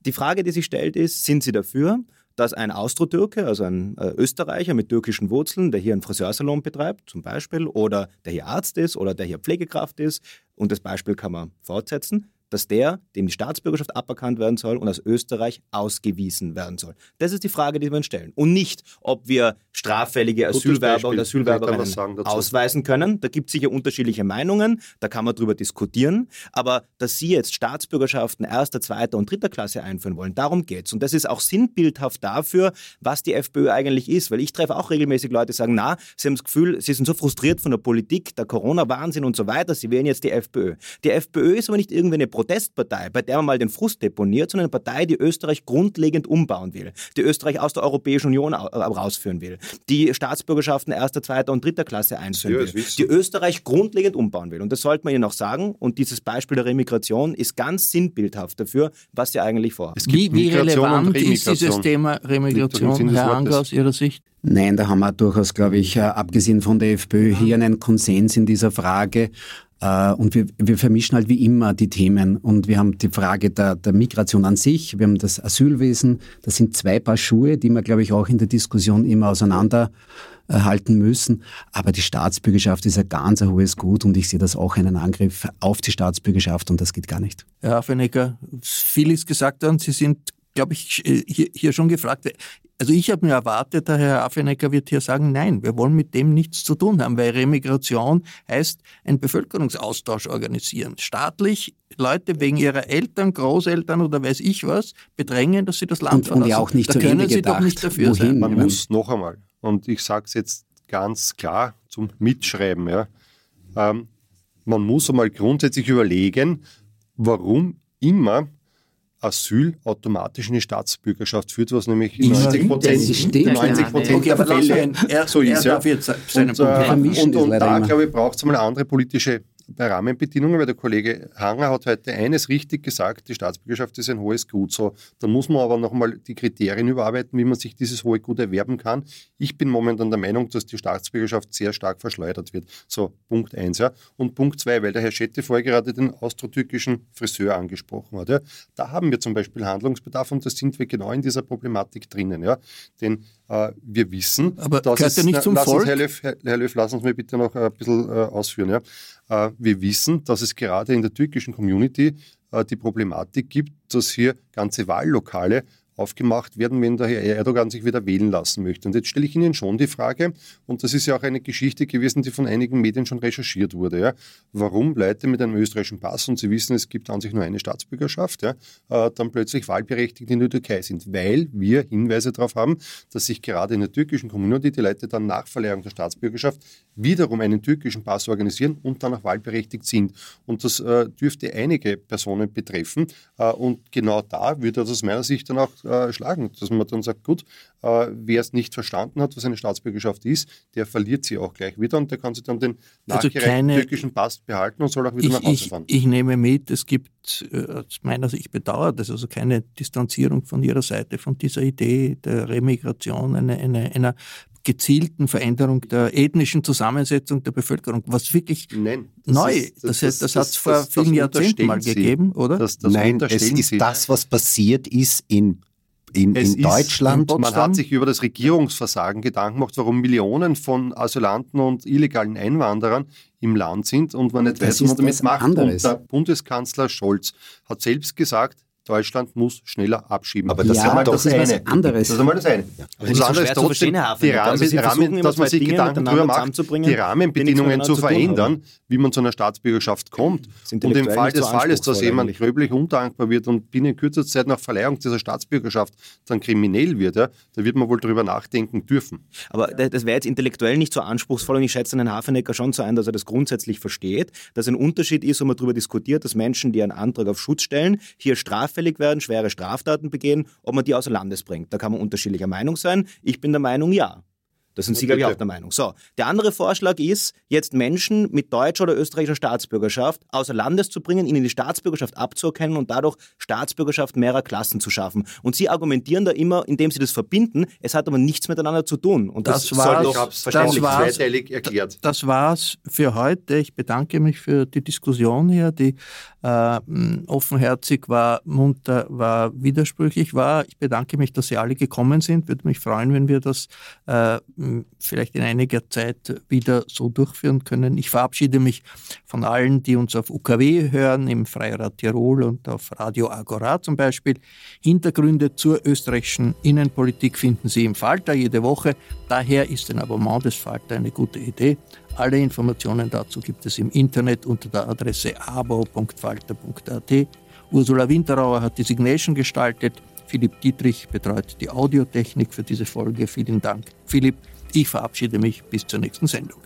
Die Frage, die sich stellt, ist, sind Sie dafür, dass ein Austro-Türke, also ein äh, Österreicher mit türkischen Wurzeln, der hier einen Friseursalon betreibt, zum Beispiel, oder der hier Arzt ist oder der hier Pflegekraft ist, und das Beispiel kann man fortsetzen, dass der, dem die Staatsbürgerschaft aberkannt werden soll und aus Österreich ausgewiesen werden soll. Das ist die Frage, die wir uns stellen. Und nicht, ob wir straffällige Asylwerber und Asylwerberinnen ausweisen können. Da gibt es sicher unterschiedliche Meinungen, da kann man drüber diskutieren. Aber dass Sie jetzt Staatsbürgerschaften erster, zweiter und dritter Klasse einführen wollen, darum geht's. Und das ist auch sinnbildhaft dafür, was die FPÖ eigentlich ist. Weil ich treffe auch regelmäßig Leute, die sagen, na, sie haben das Gefühl, sie sind so frustriert von der Politik, der Corona-Wahnsinn und so weiter, sie wählen jetzt die FPÖ. Die FPÖ ist aber nicht irgendeine Protestpartei, bei der man mal den Frust deponiert, sondern eine Partei, die Österreich grundlegend umbauen will, die Österreich aus der Europäischen Union rausführen will, die Staatsbürgerschaften erster, zweiter und dritter Klasse einführen will, die Österreich grundlegend umbauen will. Und das sollte man ihnen auch sagen. Und dieses Beispiel der Remigration ist ganz sinnbildhaft dafür, was sie eigentlich vorhaben. Wie, wie relevant ist dieses Thema Remigration, Herr Anger, aus Ihrer Sicht? Nein, da haben wir durchaus, glaube ich, äh, abgesehen von der FPÖ hier einen Konsens in dieser Frage. Äh, und wir, wir vermischen halt wie immer die Themen. Und wir haben die Frage der, der Migration an sich, wir haben das Asylwesen. Das sind zwei Paar Schuhe, die wir, glaube ich, auch in der Diskussion immer auseinanderhalten müssen. Aber die Staatsbürgerschaft ist ein ganz ein hohes Gut und ich sehe das auch einen Angriff auf die Staatsbürgerschaft und das geht gar nicht. Herr Affenecker, viel ist gesagt worden. Sie sind glaube ich, hier, hier schon gefragt. Also ich habe mir erwartet, der Herr Affenecker wird hier sagen, nein, wir wollen mit dem nichts zu tun haben, weil Remigration heißt ein Bevölkerungsaustausch organisieren. Staatlich Leute wegen ihrer Eltern, Großeltern oder weiß ich was bedrängen, dass sie das Land und, verlassen. Und ja auch nicht da zu können sie gedacht, doch nicht dafür wohin? sein. Man muss noch einmal, und ich sage es jetzt ganz klar zum Mitschreiben, ja, ähm, man muss einmal grundsätzlich überlegen, warum immer Asyl automatisch in die Staatsbürgerschaft führt, was nämlich in 90 Prozent, 90 Prozent der Fälle so ist. Ja. Und, äh, und, und da, glaube ich, braucht es mal andere politische bei Rahmenbedingungen, weil der Kollege Hanger hat heute eines richtig gesagt, die Staatsbürgerschaft ist ein hohes Gut. So, da muss man aber nochmal die Kriterien überarbeiten, wie man sich dieses hohe Gut erwerben kann. Ich bin momentan der Meinung, dass die Staatsbürgerschaft sehr stark verschleudert wird. So, Punkt eins. Ja. Und Punkt zwei, weil der Herr Schette vorher gerade den austro-türkischen Friseur angesprochen hat. Ja. Da haben wir zum Beispiel Handlungsbedarf und da sind wir genau in dieser Problematik drinnen. Ja. Denn äh, wir wissen, aber dass es, ja nicht zum na, Volk? Herr Löw, Herr Löw, lassen Sie mich bitte noch ein bisschen äh, ausführen. Ja. Äh, wir wissen, dass es gerade in der türkischen Community äh, die Problematik gibt, dass hier ganze Wahllokale aufgemacht werden, wenn der Herr Erdogan sich wieder wählen lassen möchte. Und jetzt stelle ich Ihnen schon die Frage, und das ist ja auch eine Geschichte gewesen, die von einigen Medien schon recherchiert wurde, ja, warum Leute mit einem österreichischen Pass, und Sie wissen, es gibt an sich nur eine Staatsbürgerschaft, ja, äh, dann plötzlich wahlberechtigt in der Türkei sind, weil wir Hinweise darauf haben, dass sich gerade in der türkischen Community die Leute dann nach Verleihung der Staatsbürgerschaft wiederum einen türkischen Pass organisieren und dann auch wahlberechtigt sind. Und das äh, dürfte einige Personen betreffen. Äh, und genau da würde das aus meiner Sicht dann auch äh, schlagen, dass man dann sagt, gut, äh, wer es nicht verstanden hat, was eine Staatsbürgerschaft ist, der verliert sie auch gleich wieder und der kann sich dann den also nachgereichten türkischen Pass behalten und soll auch wieder ich, nach Hause fahren. Ich, ich nehme mit, es gibt äh, aus meiner Sicht, ich bedauere das, also keine Distanzierung von Ihrer Seite von dieser Idee der Remigration, eine, eine, einer gezielten Veränderung der ethnischen Zusammensetzung der Bevölkerung, was wirklich Nein, neu ist. Das, das, das, das hat es vor vielen Jahrzehnten mal gegeben, oder? Nein, es ist Sie. das, was passiert ist in in, in Deutschland. In man hat sich über das Regierungsversagen Gedanken gemacht, warum Millionen von Asylanten und illegalen Einwanderern im Land sind und man nicht das weiß, was man damit macht. Anderes. Und der Bundeskanzler Scholz hat selbst gesagt, Deutschland muss schneller abschieben. Aber das ja, ist einmal das, das, ist eine. was anderes. Das ist einmal das eine. Aber und das andere ist trotzdem, die Rahmen, also Rahmen dass man sich Gedanken darüber macht, die Rahmenbedingungen zu verändern, wie man zu einer Staatsbürgerschaft kommt. Und im Fall des Falles, dass jemand gröblich undankbar wird und binnen kürzester Zeit nach Verleihung dieser Staatsbürgerschaft dann kriminell wird, ja, da wird man wohl darüber nachdenken dürfen. Aber das wäre jetzt intellektuell nicht so anspruchsvoll und ich schätze den Hafenecker schon so ein, dass er das grundsätzlich versteht, dass ein Unterschied ist, wo man darüber diskutiert, dass Menschen, die einen Antrag auf Schutz stellen, hier straffällig werden, schwere Straftaten begehen, ob man die außer Landes bringt. Da kann man unterschiedlicher Meinung sein. Ich bin der Meinung, ja. Da sind Sie, glaube ich, auch der Meinung. So, der andere Vorschlag ist, jetzt Menschen mit deutscher oder österreichischer Staatsbürgerschaft außer Landes zu bringen, ihnen die Staatsbürgerschaft abzuerkennen und dadurch Staatsbürgerschaft mehrerer Klassen zu schaffen. Und Sie argumentieren da immer, indem Sie das verbinden, es hat aber nichts miteinander zu tun. Und das, das war doch verständlich war's, zweiteilig erklärt. Das war's für heute. Ich bedanke mich für die Diskussion hier, die äh, offenherzig war, munter war, widersprüchlich war. Ich bedanke mich, dass Sie alle gekommen sind. Würde mich freuen, wenn wir das äh, vielleicht in einiger Zeit wieder so durchführen können. Ich verabschiede mich von allen, die uns auf UKW hören, im Freirad Tirol und auf Radio Agora zum Beispiel. Hintergründe zur österreichischen Innenpolitik finden Sie im Falter jede Woche. Daher ist ein Abonnement des Falter eine gute Idee. Alle Informationen dazu gibt es im Internet unter der Adresse abo.falter.at. Ursula Winterauer hat die Signation gestaltet. Philipp Dietrich betreut die Audiotechnik für diese Folge. Vielen Dank, Philipp. Ich verabschiede mich bis zur nächsten Sendung.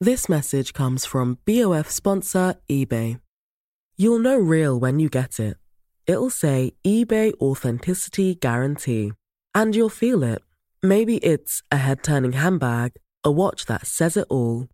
This message comes from BOF sponsor eBay. You'll know real when you get it. It'll say eBay Authenticity Guarantee. And you'll feel it. Maybe it's a head turning handbag, a watch that says it all,